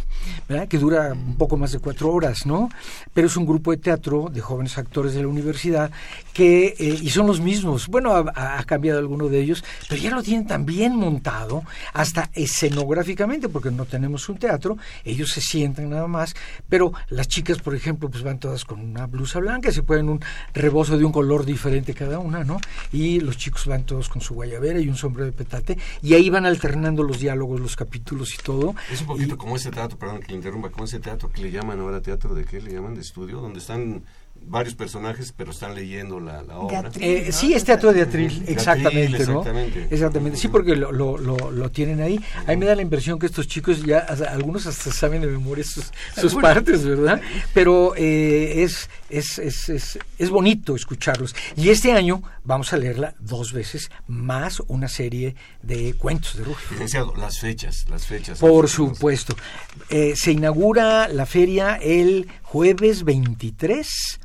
¿verdad? que dura un poco más de cuatro horas, ¿no? Pero es un grupo de teatro de jóvenes actores de la universidad que, eh, y son los mismos, bueno, ha, cambiado alguno de ellos, pero ya lo tienen tan bien montado, hasta escenográficamente, porque no tenemos un teatro, ellos se sientan nada más, pero las chicas, por ejemplo, pues van todas con una blusa blanca, se ponen un rebozo de un color diferente cada una, ¿no? Y los chicos van todos con su guayabera y un sombrero de petate, y ahí van alternando los diálogos, los capítulos y todo. Es un poquito como ese teatro, perdón que le interrumpa, como ese teatro que le llaman ahora teatro de qué le llaman de estudio, donde están varios personajes, pero están leyendo la, obra. Eh, sí, es teatro de atril, exactamente, exactamente, Exactamente, sí, porque lo, lo, lo, tienen ahí. A mí me da la impresión que estos chicos ya, algunos hasta saben de memoria sus, sus partes, ¿verdad? Pero eh, es, es, es, es, es bonito escucharlos. Y este año vamos a leerla dos veces, más una serie de cuentos de Ruggie. las fechas, las fechas. Por supuesto. Eh, se inaugura la feria el jueves 23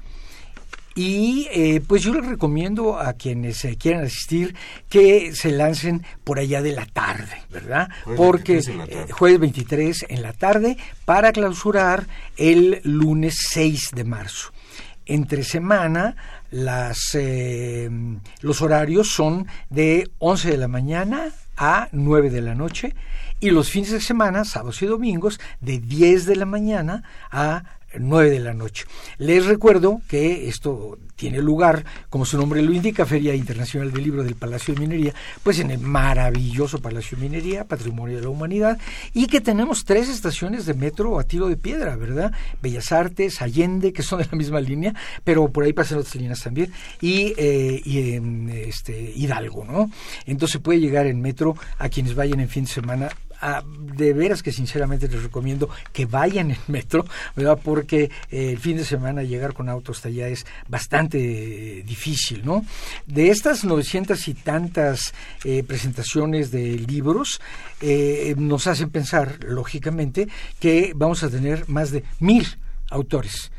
y eh, pues yo les recomiendo a quienes eh, quieran asistir que se lancen por allá de la tarde, ¿verdad? Porque eh, jueves 23 en la tarde para clausurar el lunes 6 de marzo. Entre semana las, los horarios son de 11 de la mañana a 9 de la noche y los fines de semana, sábados y domingos, de 10 de la mañana a 9 de la noche. Les recuerdo que esto tiene lugar, como su nombre lo indica, Feria Internacional del Libro del Palacio de Minería, pues en el maravilloso Palacio de Minería, Patrimonio de la Humanidad, y que tenemos tres estaciones de metro a tiro de piedra, ¿verdad? Bellas Artes, Allende, que son de la misma línea, pero por ahí pasan otras líneas también, y, eh, y en este, Hidalgo, ¿no? Entonces puede llegar en metro a quienes vayan en fin de semana de veras que sinceramente les recomiendo que vayan en metro. Porque eh, el fin de semana llegar con auto hasta allá es bastante difícil, ¿no? De estas 900 y tantas eh, presentaciones de libros, eh, nos hacen pensar, lógicamente, que vamos a tener más de mil autores.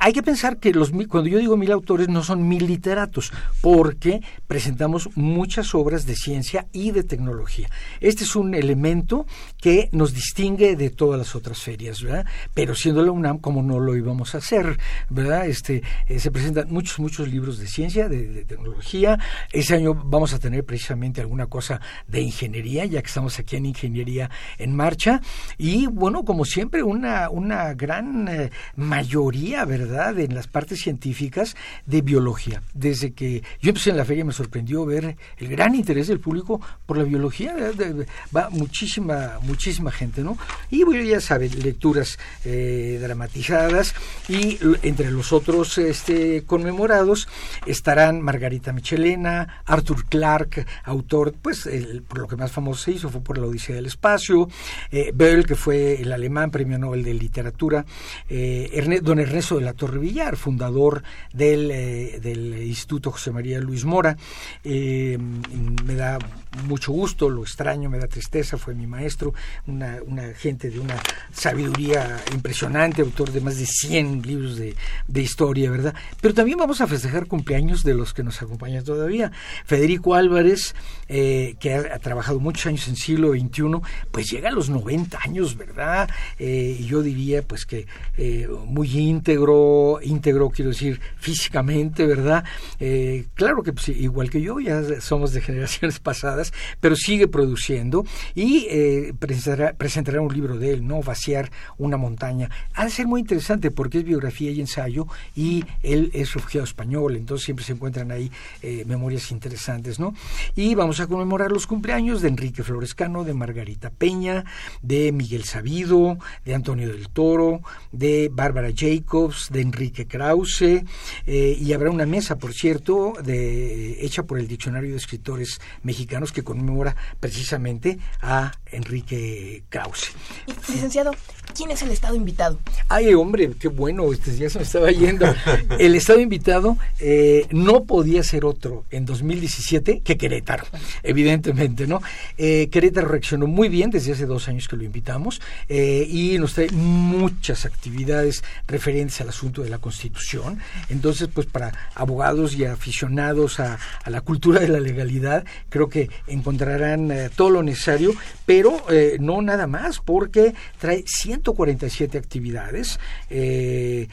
Hay que pensar que los, cuando yo digo mil autores no son mil literatos, porque presentamos muchas obras de ciencia y de tecnología. Este es un elemento que nos distingue de todas las otras ferias, ¿verdad? Pero siendo la UNAM, como no lo íbamos a hacer, ¿verdad? Este, eh, se presentan muchos, muchos libros de ciencia, de, tecnología. Ese año vamos a tener precisamente alguna cosa de ingeniería, ya que estamos aquí en Ingeniería en Marcha. Y bueno, como siempre, una, una gran eh, mayoría, ¿verdad? En las partes científicas de biología. Desde que yo empecé en la feria me sorprendió ver el gran interés del público por la biología. Va muchísima, muchísima gente, ¿no? Y bueno, ya saben, lecturas eh, dramatizadas y entre los otros este, conmemorados estarán Margarita Michelena, Arthur Clarke, autor, pues por lo que más famoso se hizo fue por la Odisea del Espacio, eh, Bell, que fue el alemán premio Nobel de Literatura, eh, don Ernesto de la Torre Villar, fundador del, eh, del Instituto José María Luis Mora. Eh, me da mucho gusto, lo extraño, me da tristeza, fue mi maestro, una, gente de una sabiduría impresionante, autor de más de 100 libros de, historia, ¿verdad? Pero también vamos a festejar cumpleaños de los que nos acompañan todavía. Federico Álvarez, eh, que ha, trabajado muchos años en siglo XXI, pues llega a los 90 años, ¿verdad? Eh, yo diría pues que muy íntegro, íntegro quiero decir físicamente, ¿verdad? Eh, claro que pues, igual que yo, ya somos de generaciones pasadas, pero sigue produciendo y eh, presentará, presentará, un libro de él, ¿no? Vaciar una montaña. Ha de ser muy interesante porque es biografía y ensayo y él es refugiado español, entonces siempre se encuentran ahí eh, memorias interesantes, ¿no? Y vamos a conmemorar los cumpleaños de Enrique Florescano, de Margarita Peña, de Miguel Sabido, de Antonio del Toro, de Bárbara Jacobs, de Enrique Krause, eh, y habrá una mesa, por cierto, de, hecha por el Diccionario de Escritores Mexicanos que conmemora precisamente a Enrique Krause. Licenciado, ¿quién es el Estado invitado? Ay, hombre, qué bueno, este ya se me estaba yendo. El Estado invitado eh, no podía ser otro en 2017 que Querétaro, evidentemente, ¿no? Eh, Querétaro reaccionó muy bien desde hace dos años que lo invitamos eh, y nos trae muchas actividades referentes al asunto de la Constitución. Entonces, pues para abogados y aficionados a, a la cultura de la legalidad, creo que encontrarán eh, todo lo necesario, pero eh, no nada más, porque trae 147 actividades. Eh,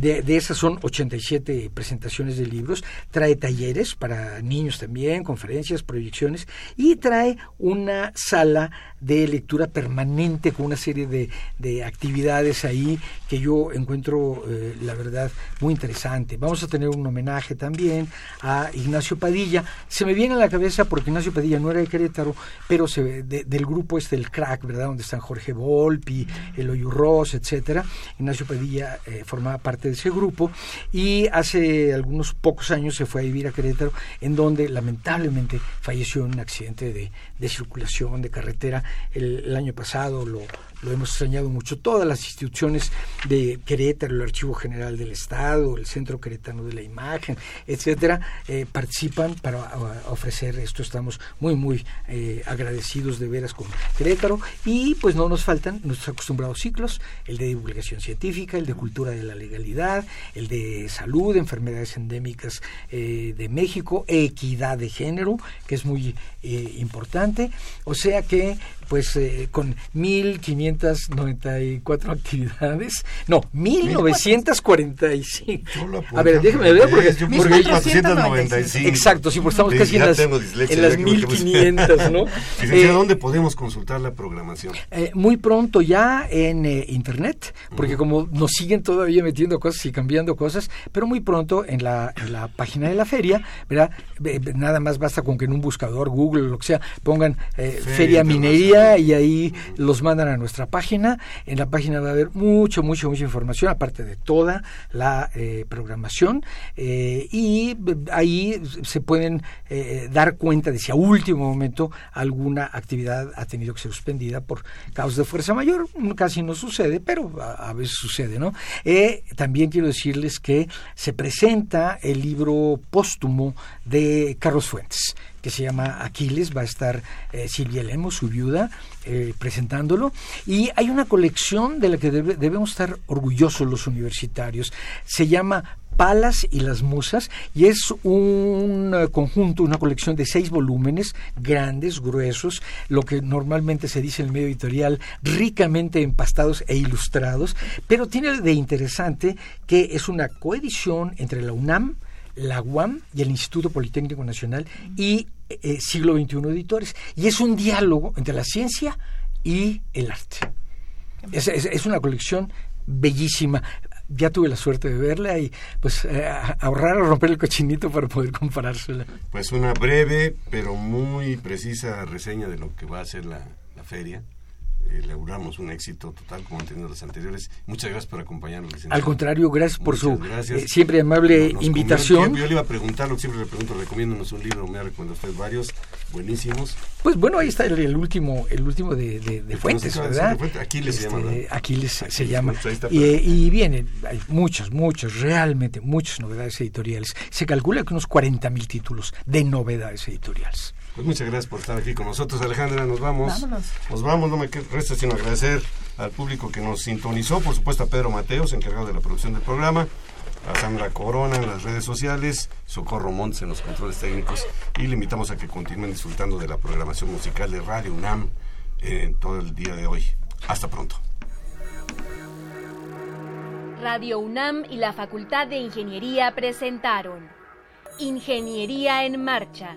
de, esas son 87 presentaciones de libros, trae talleres para niños también, conferencias, proyecciones y trae una sala de lectura permanente con una serie de, de actividades ahí que yo encuentro, eh, la verdad, muy interesante. Vamos a tener un homenaje también a Ignacio Padilla. Se me viene a la cabeza porque Ignacio Padilla no era de Querétaro, pero se, de, del grupo este, el crack, ¿verdad? Donde están Jorge Volpi, Eloy Ross, etcétera. Ignacio Padilla eh, formaba parte de ese grupo y hace algunos pocos años se fue a vivir a Querétaro, en donde lamentablemente falleció en un accidente de, de circulación, de carretera, el, el año pasado, lo, lo hemos extrañado mucho, todas las instituciones de Querétaro, el Archivo General del Estado, el Centro Querétano de la Imagen, etcétera, eh, participan para ofrecer esto. Estamos muy, muy eh, agradecidos de veras con Querétaro y pues no nos faltan nuestros acostumbrados ciclos, el de divulgación científica, el de cultura de la legalidad, el de salud, enfermedades endémicas eh, de México, equidad de género, que es muy importante. O sea que pues con 1500 actividades. No, 1.945. A ver, déjame ver porque... Yo 1.495. Exacto, sí, porque estamos casi en las, en las 1.500, ¿no? eh, ¿dónde podemos consultar la programación? Eh, muy pronto ya en eh, Internet, porque como nos siguen todavía metiendo cosas y cambiando cosas, pero muy pronto en la, página de la feria, ¿verdad? nada más basta con que en un buscador, Google, lo que sea, pongan eh, Feria, Feria Minería y ahí los mandan a nuestra página. En la página va a haber mucho, mucho, mucha información, aparte de toda la eh, programación. Eh, y ahí se pueden eh, dar cuenta de si a último momento alguna actividad ha tenido que ser suspendida por causa de fuerza mayor. Casi no sucede, pero a, veces sucede, ¿no? también quiero decirles que se presenta el libro póstumo de Carlos Fuentes que se llama Aquiles, va a estar Silvia Lemos, su viuda, eh, presentándolo. Y hay una colección de la que debe, debemos estar orgullosos los universitarios. Se llama Palas y las Musas, y es un conjunto, una colección de seis volúmenes, grandes, gruesos, lo que normalmente se dice en el medio editorial, ricamente empastados e ilustrados, pero tiene de interesante que es una coedición entre la UNAM, la UAM y el Instituto Politécnico Nacional y eh, Siglo XXI Editores. Y es un diálogo entre la ciencia y el arte. Es, una colección bellísima. ya tuve la suerte de verla y pues eh, ahorrar o romper el cochinito para poder comparársela. Pues una breve pero muy precisa reseña de lo que va a ser la feria eh, un éxito total como tenido los anteriores. Muchas gracias por acompañarnos. Licenciado. Al contrario, gracias por Muchas su gracias. eh, siempre amable Nos invitación. Yo le iba a preguntar, lo que siempre le pregunto, recomiéndonos un libro, me ha recomendado usted varios, buenísimos. Pues bueno, ahí está el, el último, el último de, de- de Fuentes, ¿verdad? de Fuentes, Aquiles se llama, ¿verdad? Aquiles se- llama. pues ahí está y, y vienen, hay muchos, muchos, realmente muchas novedades editoriales. Se calcula que unos 40 mil títulos de novedades editoriales. Pues muchas gracias por estar aquí con nosotros, Alejandra. Nos vamos. Vámonos. Nos vamos, no me queda- resta sino agradecer al público que nos sintonizó, por supuesto a Pedro Mateos, encargado de la producción del programa, a Sandra Corona en las redes sociales, Socorro Montes en los controles técnicos y le invitamos a que continúen disfrutando de la programación musical de Radio UNAM en todo el día de hoy. Hasta pronto. Radio UNAM y la Facultad de Ingeniería presentaron Ingeniería en Marcha.